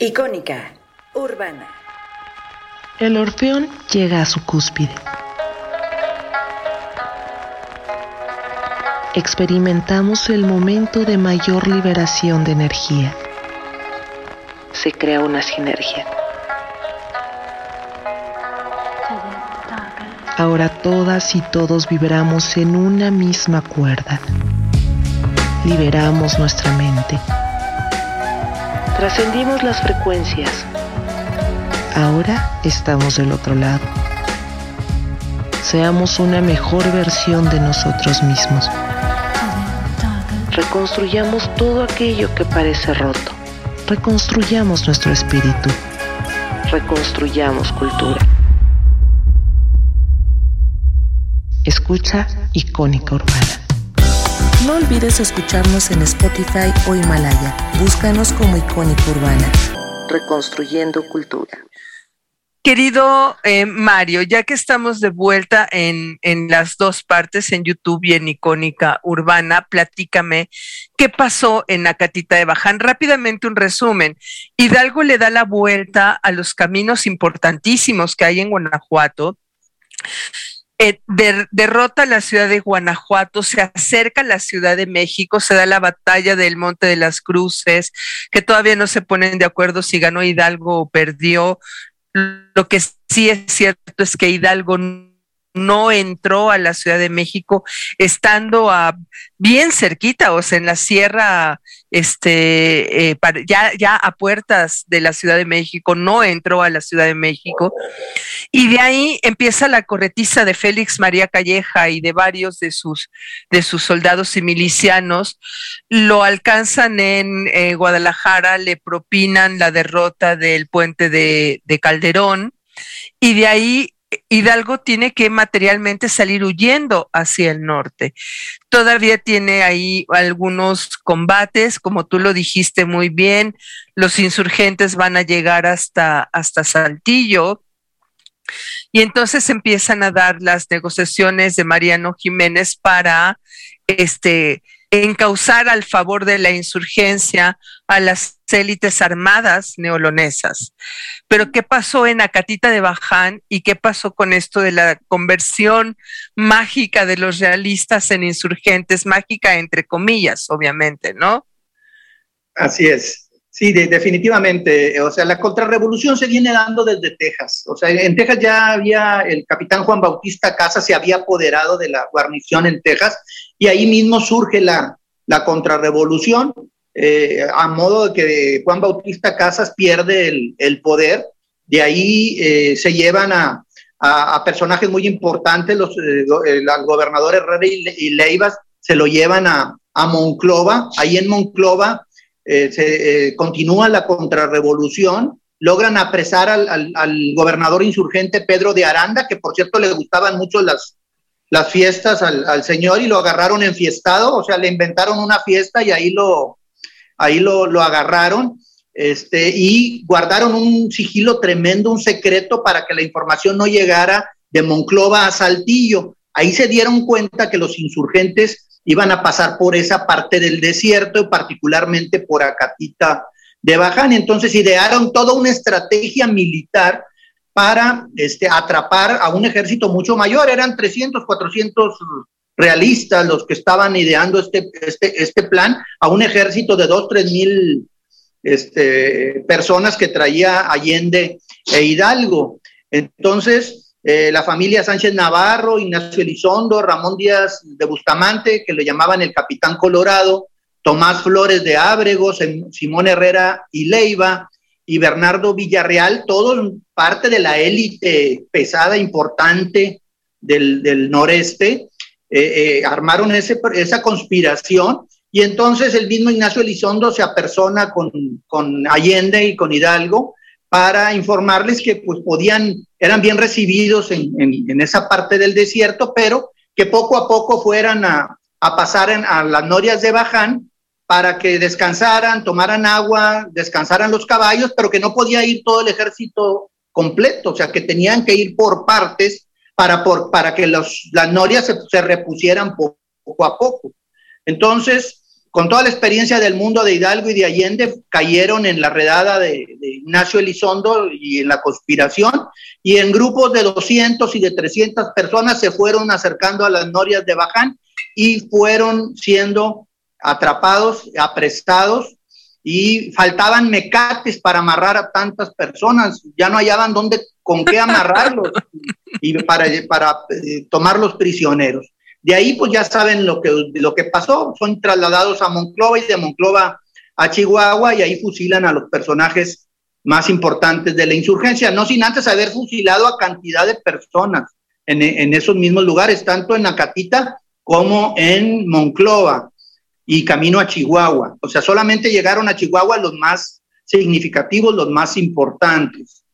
Icónica Urbana. El Orfeón llega a su cúspide. Experimentamos el momento de mayor liberación de energía. Se crea una sinergia. Ahora todas y todos vibramos en una misma cuerda. Liberamos nuestra mente. Trascendimos las frecuencias. Ahora estamos del otro lado. Seamos una mejor versión de nosotros mismos. Reconstruyamos todo aquello que parece roto. Reconstruyamos nuestro espíritu. Reconstruyamos cultura. Escucha Icónica Urbana. No olvides escucharnos en Spotify o Himalaya. Búscanos como Icónica Urbana. Reconstruyendo cultura. Querido eh, Mario, ya que estamos de vuelta en, en, las dos partes, en YouTube y en Icónica Urbana, platícame qué pasó en Acatita de Baján. Rápidamente un resumen. Hidalgo le da la vuelta a los caminos importantísimos que hay en Guanajuato. Eh, der, derrota la ciudad de Guanajuato, se acerca a la Ciudad de México, se da la batalla del Monte de las Cruces, que todavía no se ponen de acuerdo si ganó Hidalgo o perdió. Lo que sí es cierto es que Hidalgo no entró a la Ciudad de México estando a bien cerquita, o sea, en la sierra, este, eh, ya, ya a puertas de la Ciudad de México, no entró a la Ciudad de México. Y de ahí empieza la corretiza de Félix María Calleja y de varios de sus, de sus soldados y milicianos. Lo alcanzan en eh, Guadalajara, le propinan la derrota del puente de, de Calderón. Y de ahí Hidalgo tiene que materialmente salir huyendo hacia el norte. Todavía tiene ahí algunos combates, como tú lo dijiste muy bien, los insurgentes van a llegar hasta, hasta Saltillo. Y entonces empiezan a dar las negociaciones de Mariano Jiménez para este, encauzar al favor de la insurgencia a las élites armadas neolonesas. Pero ¿qué pasó en Acatita de Baján y qué pasó con esto de la conversión mágica de los realistas en insurgentes? Mágica entre comillas, obviamente, ¿no? Así es. Sí, de, definitivamente. O sea, la contrarrevolución se viene dando desde Texas. O sea, en Texas ya había el capitán Juan Bautista Casas se había apoderado de la guarnición en Texas y ahí mismo surge la, la contrarrevolución eh, a modo de que Juan Bautista Casas pierde el, el poder. De ahí eh, se llevan a, a, a, personajes muy importantes, los, eh, el gobernador Herrera y, y Leivas se lo llevan a, a Monclova. Ahí en Monclova eh, se continúa la contrarrevolución, logran apresar al, gobernador insurgente Pedro de Aranda, que por cierto le gustaban mucho las, las fiestas al, señor y lo agarraron enfiestado, o sea, le inventaron una fiesta y ahí lo, ahí lo, lo agarraron. Este, y guardaron un sigilo tremendo, un secreto para que la información no llegara de Monclova a Saltillo. Ahí se dieron cuenta que los insurgentes iban a pasar por esa parte del desierto, particularmente por Acatita de Baján. Entonces idearon toda una estrategia militar para este, atrapar a un ejército mucho mayor. Eran 300, 400 realistas los que estaban ideando este, este, este plan a un ejército de 2, 3 mil este, personas que traía Allende e Hidalgo. Entonces, eh, la familia Sánchez Navarro, Ignacio Elizondo, Ramón Díaz de Bustamante, que le llamaban el Capitán Colorado, Tomás Flores de Ábrego, Simón Herrera y Leiva, y Bernardo Villarreal, todos parte de la élite pesada, importante del, noreste, eh, eh, armaron ese, esa conspiración y entonces el mismo Ignacio Elizondo se apersona con, con Allende y con Hidalgo para informarles que pues podían, eran bien recibidos en, en, esa parte del desierto, pero que poco a poco fueran a, a pasar a las norias de Baján para que descansaran, tomaran agua, descansaran los caballos, pero que no podía ir todo el ejército completo, o sea, que tenían que ir por partes para, por, para que los, las norias se, se repusieran poco a poco. Entonces, con toda la experiencia del mundo de Hidalgo y de Allende, cayeron en la redada de, Ignacio Elizondo y en la conspiración, y en grupos de 200 y de 300 personas se fueron acercando a las norias de Baján y fueron siendo atrapados, apresados, y faltaban mecates para amarrar a tantas personas, ya no hallaban dónde, con qué amarrarlos y para, para eh, tomar los prisioneros. De ahí, pues ya saben lo que, lo que pasó. Son trasladados a Monclova y de Monclova a Chihuahua y ahí fusilan a los personajes más importantes de la insurgencia, no sin antes haber fusilado a cantidad de personas en, en esos mismos lugares, tanto en Acatita como en Monclova y camino a Chihuahua. O sea, solamente llegaron a Chihuahua los más significativos, los más importantes.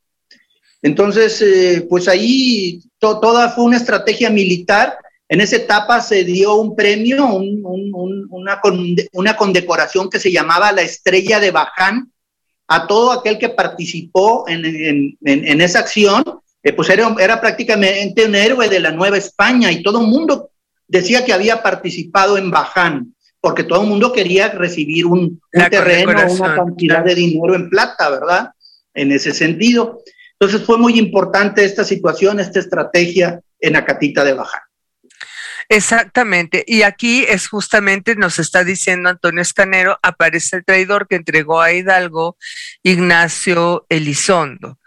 Entonces, eh, pues ahí toda fue una estrategia militar en esa etapa se dio un premio, una, condecoración que se llamaba la Estrella de Baján a todo aquel que participó en, esa acción, eh, pues era, era, prácticamente un héroe de la Nueva España y todo el mundo decía que había participado en Baján, porque todo el mundo quería recibir un, terreno, una cantidad de dinero en plata, ¿verdad? En ese sentido. Entonces fue muy importante esta situación, esta estrategia en Acatita de Baján. Exactamente. Y aquí es justamente, nos está diciendo Antonio Escanero, aparece el traidor que entregó a Hidalgo, Ignacio Elizondo.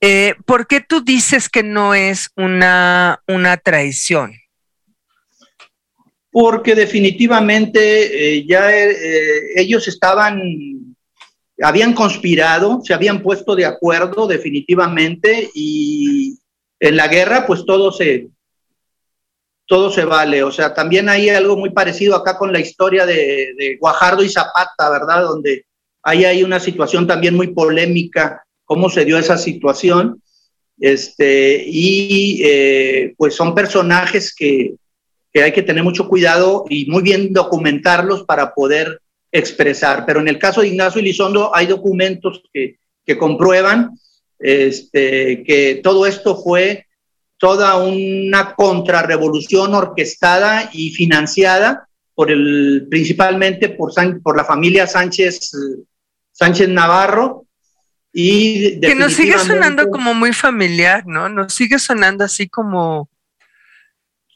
Eh, ¿Por qué tú dices que no es una, una traición? Porque definitivamente eh, ya eh, ellos estaban, habían conspirado, se habían puesto de acuerdo definitivamente y en la guerra pues todo se, todo se vale. O sea, también hay algo muy parecido acá con la historia de, Guajardo y Zapata, ¿verdad? Donde ahí hay una situación también muy polémica, cómo se dio esa situación. Este, y eh, pues son personajes que, hay que tener mucho cuidado y muy bien documentarlos para poder expresar. Pero en el caso de Ignacio Elizondo hay documentos que, que comprueban este, que todo esto fue toda una contrarrevolución orquestada y financiada por el, principalmente por, por la familia Sánchez, Sánchez Navarro. Y que nos sigue sonando como muy familiar, ¿no? Nos sigue sonando así como,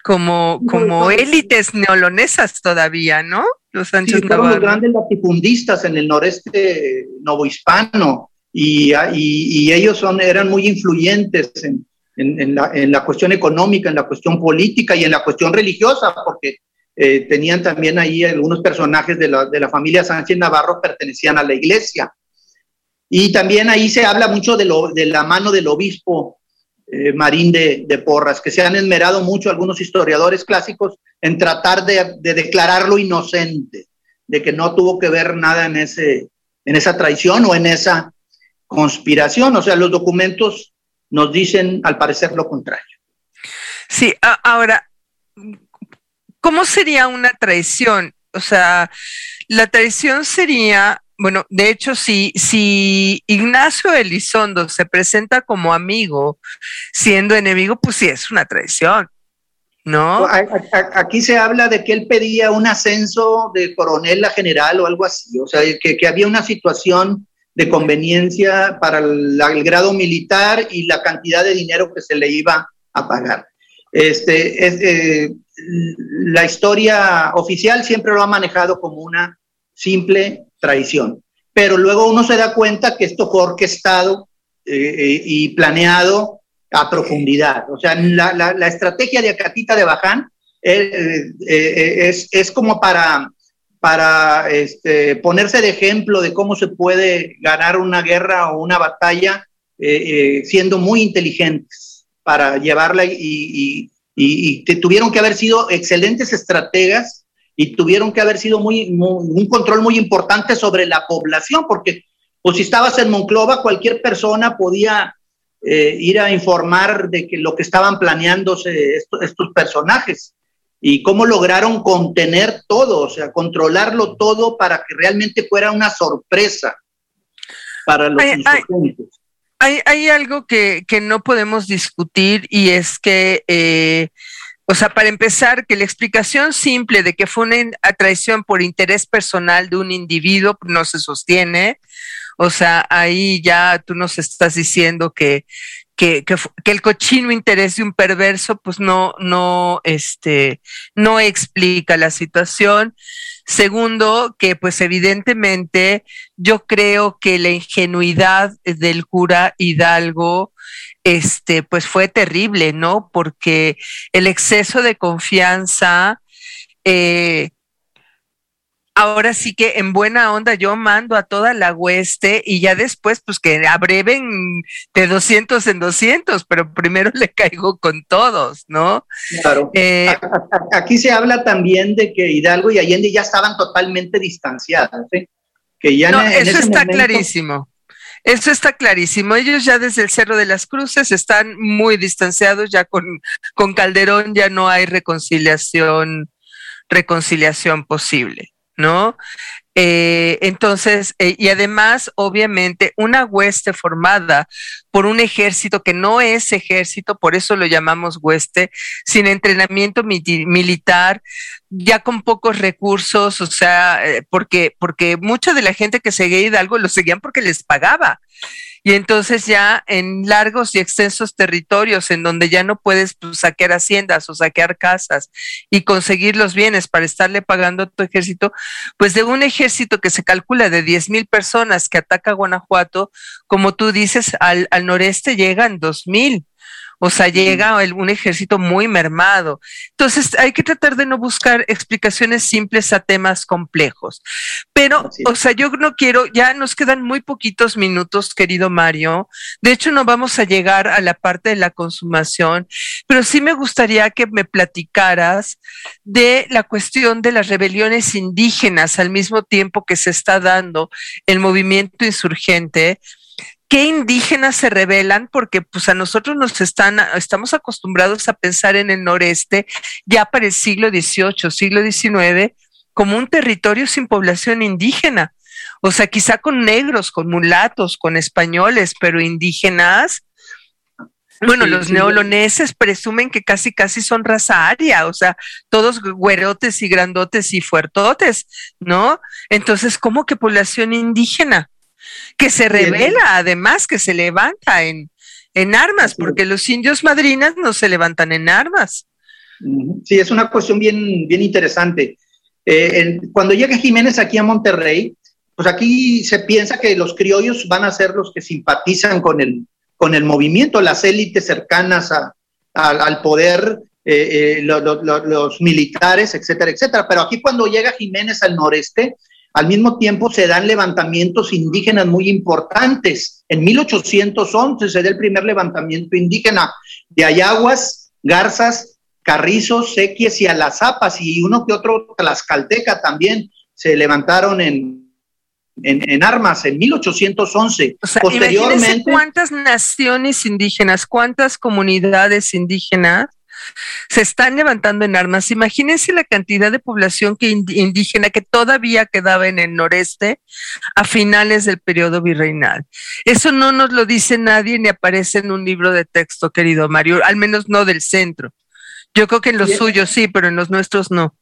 como, como élites neolonesas todavía, ¿no? Los Sánchez Navarro. los grandes latifundistas en el noreste novohispano y, y, y ellos son, eran muy influyentes en, en, la, cuestión económica, en la cuestión política y en la cuestión religiosa, porque eh, tenían también ahí algunos personajes de la, familia Sánchez Navarro pertenecían a la iglesia. Y también ahí se habla mucho de, lo, de la mano del obispo eh, Marín de, Porras, que se han esmerado mucho algunos historiadores clásicos en tratar de, declararlo inocente, de que no tuvo que ver nada en, ese, en esa traición o en esa conspiración. O sea, los documentos nos dicen al parecer lo contrario. Sí, ahora, ¿cómo sería una traición? O sea, la traición sería, bueno, de hecho, si, si Ignacio Elizondo se presenta como amigo, siendo enemigo, pues sí es una traición. ¿No? Aquí se habla de que él pedía un ascenso de coronel a general o algo así, o sea, que, que había una situación de conveniencia para el, grado militar y la cantidad de dinero que se le iba a pagar. Este, es, eh, la historia oficial siempre lo ha manejado como una simple traición, pero luego uno se da cuenta que esto fue orquestado eh, eh, y planeado a profundidad. O sea, la, la, estrategia de Acatita de Baján es, es como para para este, ponerse de ejemplo de cómo se puede ganar una guerra o una batalla eh, eh, siendo muy inteligentes para llevarla y, tuvieron que haber sido excelentes estrategas y tuvieron que haber sido muy, un control muy importante sobre la población, porque pues, si estabas en Monclova, cualquier persona podía eh, ir a informar de que lo que estaban planeándose estos personajes y cómo lograron contener todo, o sea, controlarlo todo para que realmente fuera una sorpresa para los hay, hay, hay, algo que, no podemos discutir y es que, eh, o sea, para empezar, que la explicación simple de que fue una traición por interés personal de un individuo no se sostiene. O sea, ahí ya tú nos estás diciendo que, que, el cochino interés de un perverso, pues no, no, este, no explica la situación. Segundo, que pues evidentemente yo creo que la ingenuidad del cura Hidalgo, este, pues fue terrible, ¿no? Porque el exceso de confianza, eh, ahora sí que en buena onda yo mando a toda la hueste y ya después pues que abreven de 200 en 200, pero primero le caigo con todos, ¿no? Claro. Eh, aquí se habla también de que Hidalgo y Allende ya estaban totalmente distanciados, ¿sí? Que ya no, eso está clarísimo. Eso está clarísimo. Ellos ya desde el Cerro de las Cruces están muy distanciados, ya con, con Calderón ya no hay reconciliación, reconciliación posible. ¿No? Eh, entonces, eh, y además, obviamente, una hueste formada por un ejército que no es ejército, por eso lo llamamos hueste, sin entrenamiento militar, ya con pocos recursos, o sea, eh, porque, porque mucha de la gente que seguía Hidalgo lo seguían porque les pagaba. Y entonces ya en largos y extensos territorios en donde ya no puedes pues, saquear haciendas o saquear casas y conseguir los bienes para estarle pagando a tu ejército, pues de un ejército que se calcula de 10 mil personas que ataca Guanajuato, como tú dices, al, al noreste llegan 2 mil. O sea, llega un ejército muy mermado. Entonces, hay que tratar de no buscar explicaciones simples a temas complejos. Pero, o sea, yo no quiero, ya nos quedan muy poquitos minutos, querido Mario. De hecho, no vamos a llegar a la parte de la consumación, pero sí me gustaría que me platicaras de la cuestión de las rebeliones indígenas al mismo tiempo que se está dando el movimiento insurgente qué indígenas se rebelan, porque pues a nosotros nos están, estamos acostumbrados a pensar en el noreste ya para el siglo XVIII, siglo XIX, como un territorio sin población indígena. O sea, quizá con negros, con mulatos, con españoles, pero indígenas. Bueno, los neoloneses presumen que casi casi son raza aria, o sea, todos güerotes y grandotes y fuertotes, ¿no? Entonces, ¿cómo que población indígena? Que se revela además, que se levanta en, en armas, porque los indios madrinas no se levantan en armas. Sí, es una cuestión bien, bien interesante. Eh, cuando llega Jiménez aquí a Monterrey, pues aquí se piensa que los criollos van a ser los que simpatizan con el, con el movimiento, las élites cercanas al poder, eh, eh, los militares, etcétera, etcétera. Pero aquí cuando llega Jiménez al noreste, al mismo tiempo se dan levantamientos indígenas muy importantes. En 1811 se da el primer levantamiento indígena de Ayaguas, Garzas, Carrizos, Sequies y Alazapas, y uno que otro Tlaxcalteca también se levantaron en, en, armas en 1811. O sea, Posteriormente, cuántas naciones indígenas, cuántas comunidades indígenas se están levantando en armas. Imagínense la cantidad de población que indígena que todavía quedaba en el noreste a finales del periodo virreinal. Eso no nos lo dice nadie ni aparece en un libro de texto, querido Mario, al menos no del centro. Yo creo que en los suyos sí, pero en los nuestros no.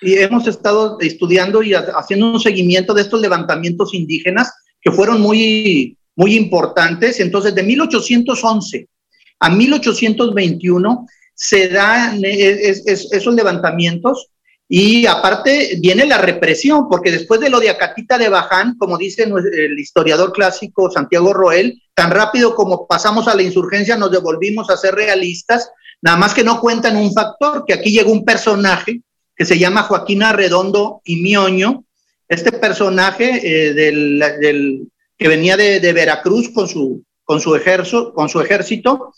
Y hemos estado estudiando y haciendo un seguimiento de estos levantamientos indígenas que fueron muy, muy importantes. Entonces, de 1811 a 1821 se dan esos levantamientos y aparte viene la represión, porque después de lo de Acatita de Baján, como dice el historiador clásico Santiago Roel, tan rápido como pasamos a la insurgencia nos devolvimos a ser realistas, nada más que no cuentan un factor, que aquí llegó un personaje que se llama Joaquín Arredondo y Mioño, este personaje eh, del, que venía de, Veracruz con su, con su, ejército, con su ejército,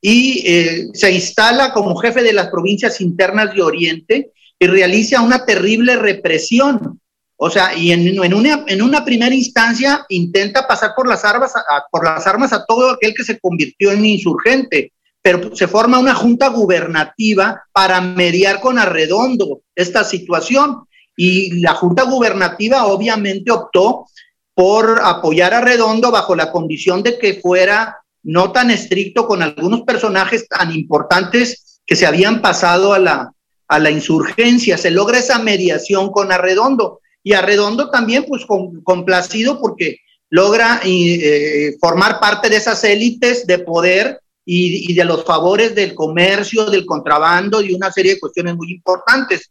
y eh, se instala como jefe de las provincias internas de Oriente y realiza una terrible represión. O sea, y en, en, una, en una primera instancia intenta pasar por las, armas a, por las armas a todo aquel que se convirtió en insurgente, pero se forma una junta gubernativa para mediar con Arredondo esta situación. Y la junta gubernativa obviamente optó por apoyar a Redondo bajo la condición de que fuera no tan estricto con algunos personajes tan importantes que se habían pasado a la, a la insurgencia. Se logra esa mediación con Arredondo y Arredondo también pues complacido porque logra eh, formar parte de esas élites de poder y, de los favores del comercio, del contrabando y una serie de cuestiones muy importantes.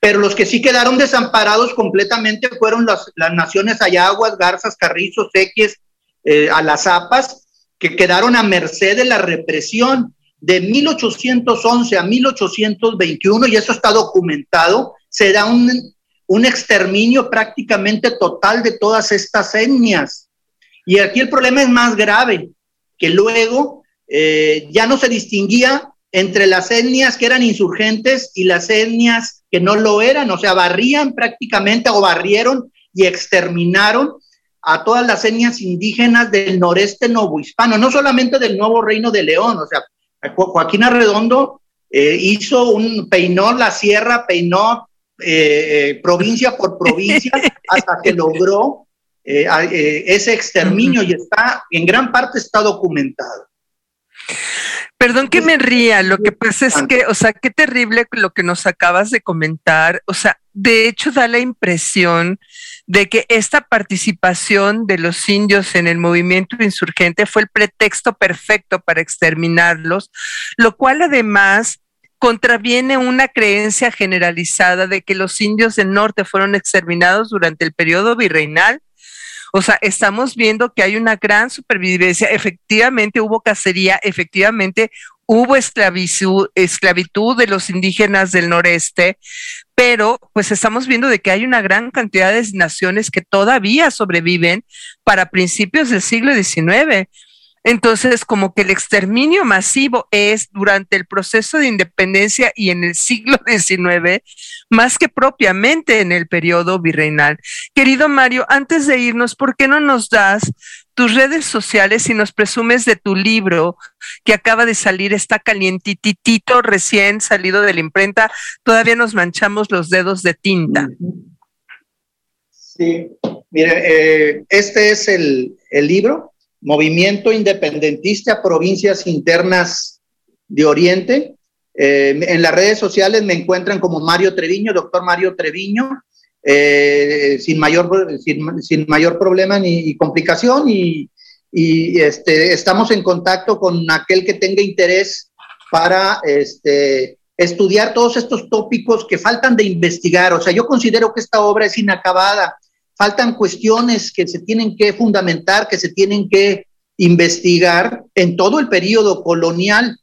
Pero los que sí quedaron desamparados completamente fueron las, las naciones Ayaguas, Garzas, Carrizos, Sequies, eh, Alazapas, que quedaron a merced de la represión de 1811 a 1821, y eso está documentado, se da un, un exterminio prácticamente total de todas estas etnias. Y aquí el problema es más grave, que luego eh, ya no se distinguía entre las etnias que eran insurgentes y las etnias que no lo eran, o sea, barrían prácticamente o barrieron y exterminaron a todas las etnias indígenas del noreste novohispano, no solamente del nuevo reino de León, o sea, Joaquín Arredondo eh, hizo un, peinó la sierra, peinó eh, eh, provincia por provincia hasta que logró ese exterminio y está, en gran parte está documentado. Perdón que me ría, lo que pasa es que, o sea, qué terrible lo que nos acabas de comentar, o sea, de hecho da la impresión de que esta participación de los indios en el movimiento insurgente fue el pretexto perfecto para exterminarlos, lo cual además contraviene una creencia generalizada de que los indios del norte fueron exterminados durante el periodo virreinal. O sea, estamos viendo que hay una gran supervivencia. Efectivamente hubo cacería, efectivamente hubo esclavitud, de los indígenas del noreste, pero pues estamos viendo de que hay una gran cantidad de naciones que todavía sobreviven para principios del siglo XIX. Entonces, como que el exterminio masivo es durante el proceso de independencia y en el siglo XIX, más que propiamente en el periodo virreinal. Querido Mario, antes de irnos, ¿por qué no nos das tus redes sociales y nos presumes de tu libro que acaba de salir, está calientitito, recién salido de la imprenta, todavía nos manchamos los dedos de tinta. Sí, mire, eh, este es el, libro, Movimiento Independentista Provincias Internas de Oriente. Eh, en las redes sociales me encuentran como Mario Treviño, doctor Mario Treviño. Eh, sin, mayor, sin, mayor problema ni complicación y, y, este, estamos en contacto con aquel que tenga interés para este, estudiar todos estos tópicos que faltan de investigar. O sea, yo considero que esta obra es inacabada. Faltan cuestiones que se tienen que fundamentar, que se tienen que investigar en todo el periodo colonial,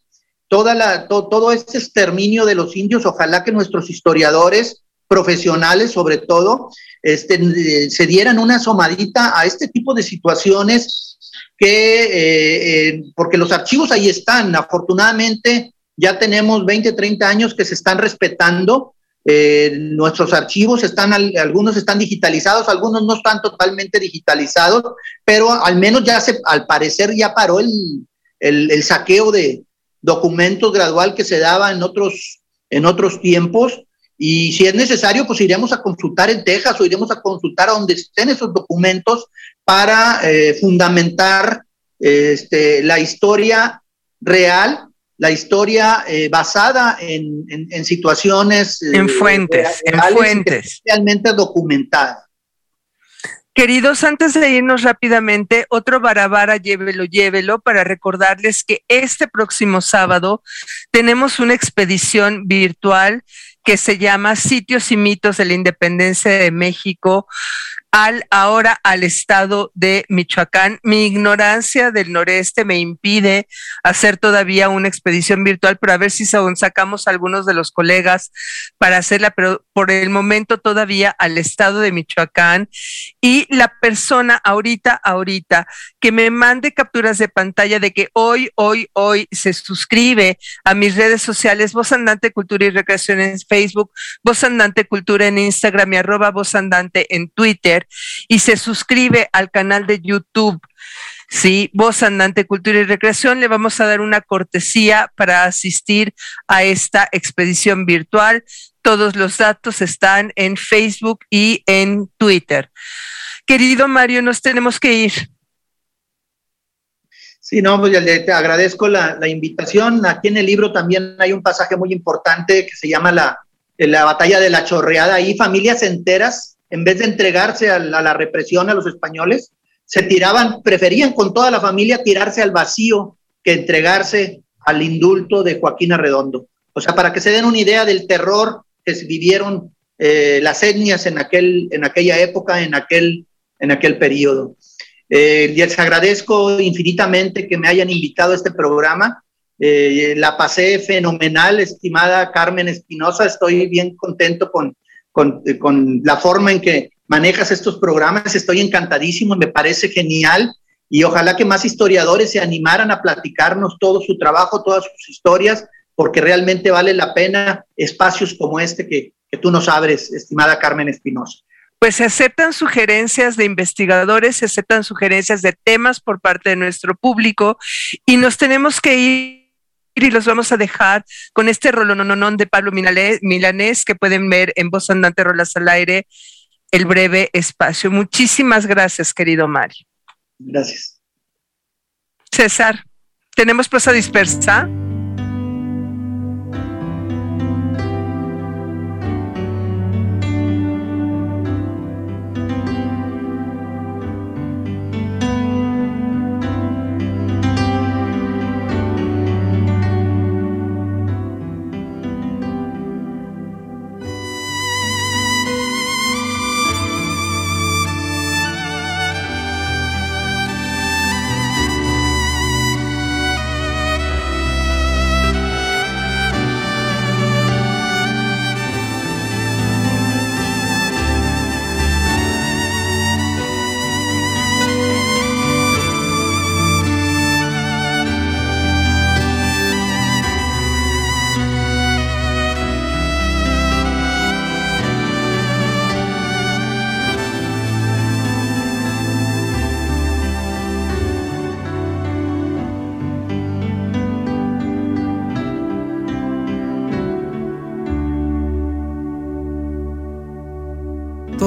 toda la, todo este exterminio de los indios. Ojalá que nuestros historiadores profesionales sobre todo, este, eh, se dieran una asomadita a este tipo de situaciones que, eh, eh, porque los archivos ahí están, afortunadamente ya tenemos 20, 30 años que se están respetando, nuestros archivos están, algunos están digitalizados, algunos no están totalmente digitalizados, pero al menos ya se, al parecer ya paró el, el, el saqueo de documentos gradual que se daba en otros, en otros tiempos. Y si es necesario, pues iremos a consultar en Texas o iremos a consultar a donde estén esos documentos para eh, fundamentar este, la historia real, la historia eh, basada en, situaciones. Eh, en fuentes, en fuentes. Realmente documentada. Queridos, antes de irnos rápidamente, otro barabara, llévelo, llévelo, para recordarles que este próximo sábado tenemos una expedición virtual que se llama Sitios y mitos de la independencia de México al ahora al estado de Michoacán. Mi ignorancia del noreste me impide hacer todavía una expedición virtual, pero a ver si sacamos algunos de los colegas para hacerla, pero por el momento todavía al estado de Michoacán. Y la persona ahorita, ahorita, que me mande capturas de pantalla de que hoy, hoy, hoy se suscribe a mis redes sociales, Voz Andante Cultura y Recreación en Facebook, Voz Andante Cultura en Instagram y arroba Voz Andante en Twitter y se suscribe al canal de YouTube. Sí, Voz Andante Cultura y Recreación, le vamos a dar una cortesía para asistir a esta expedición virtual. Todos los datos están en Facebook y en Twitter. Querido Mario, nos tenemos que ir. Sí, no, pues te agradezco la, invitación. Aquí en el libro también hay un pasaje muy importante que se llama la, la batalla de la chorreada. Ahí familias enteras en vez de entregarse a la, represión a los españoles, se tiraban, preferían con toda la familia tirarse al vacío que entregarse al indulto de Joaquín Arredondo. O sea, para que se den una idea del terror que vivieron eh, las etnias en, aquel, en aquella época, en aquel, en aquel periodo. Eh, les agradezco infinitamente que me hayan invitado a este programa. Eh, la pasé fenomenal, estimada Carmen Espinosa. Estoy bien contento con, con, con la forma en que manejas estos programas. Estoy encantadísimo, me parece genial y ojalá que más historiadores se animaran a platicarnos todo su trabajo, todas sus historias, porque realmente vale la pena espacios como este que, que tú nos abres, estimada Carmen Espinosa. Pues se aceptan sugerencias de investigadores, se aceptan sugerencias de temas por parte de nuestro público y nos tenemos que ir y los vamos a dejar con este rolononón de Pablo Milanés que pueden ver en Voz Andante Rolas al Aire, el breve espacio. Muchísimas gracias, querido Mario. Gracias. César, ¿tenemos prosa dispersa?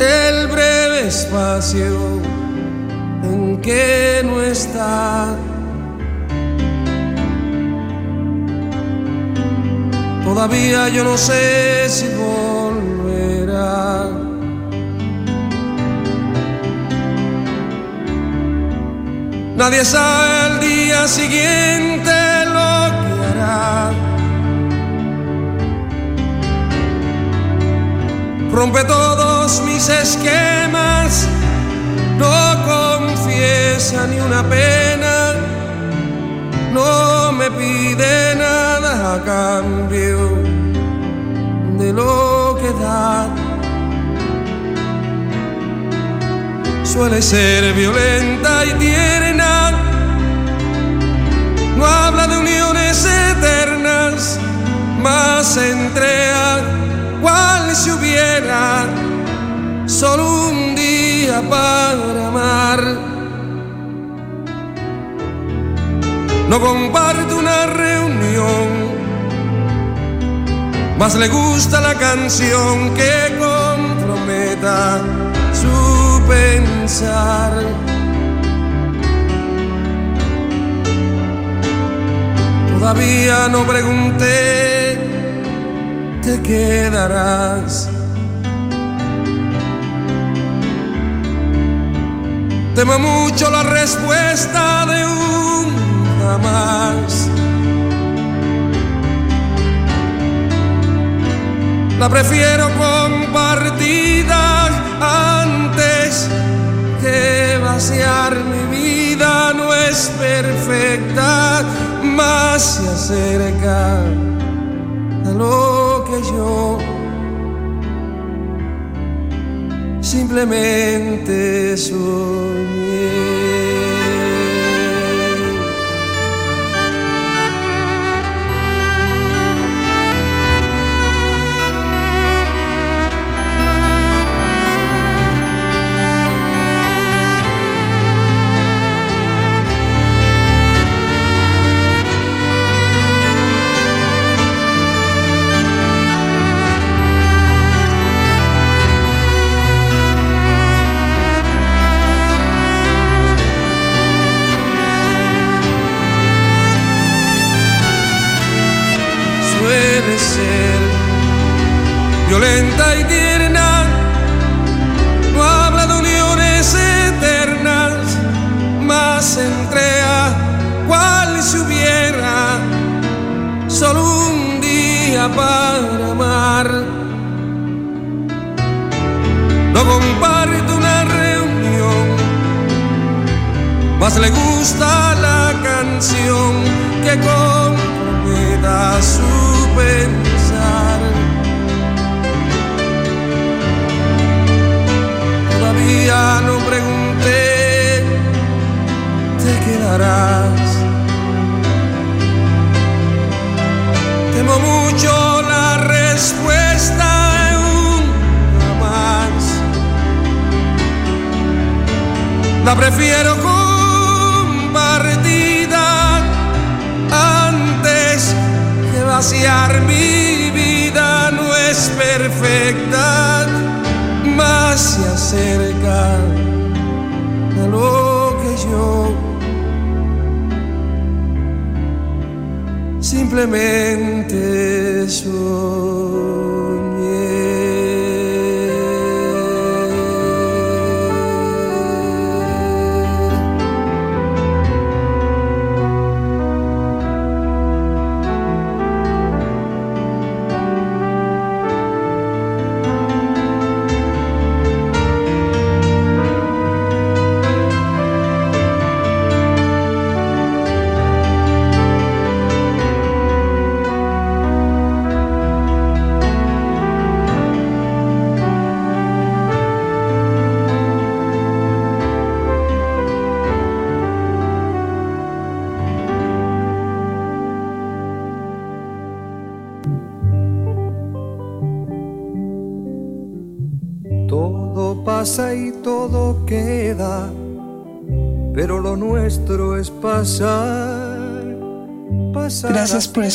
el breve espacio en que no está. Todavía yo no sé si volverá. Nadie sabe el día siguiente lo que hará. Rompe todos mis esquemas, no confiesa ni una pena, no me pide nada a cambio de lo que da. suele ser violenta y tierna. No habla de uniones eternas, más se entrega cual si hubiera solo un día para amar. No comparte una reunión, más le gusta la canción que comprometa su pensar. Todavía no pregunté, te quedarás. Temo mucho la respuesta de un jamás. La prefiero compartida antes que vaciar mi vida. No es perfecta, más se acerca a lo que yo simplemente soñé.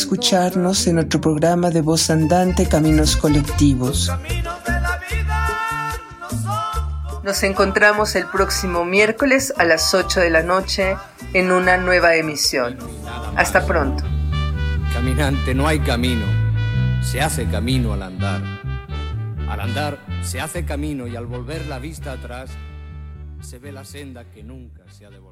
Escucharnos en nuestro programa de voz andante Caminos Colectivos. Nos encontramos el próximo miércoles a las 8 de la noche en una nueva emisión. Hasta pronto. Caminante, no hay camino. se hace camino al andar. Al andar se hace camino y al volver la vista atrás se ve la senda que nunca se ha de volver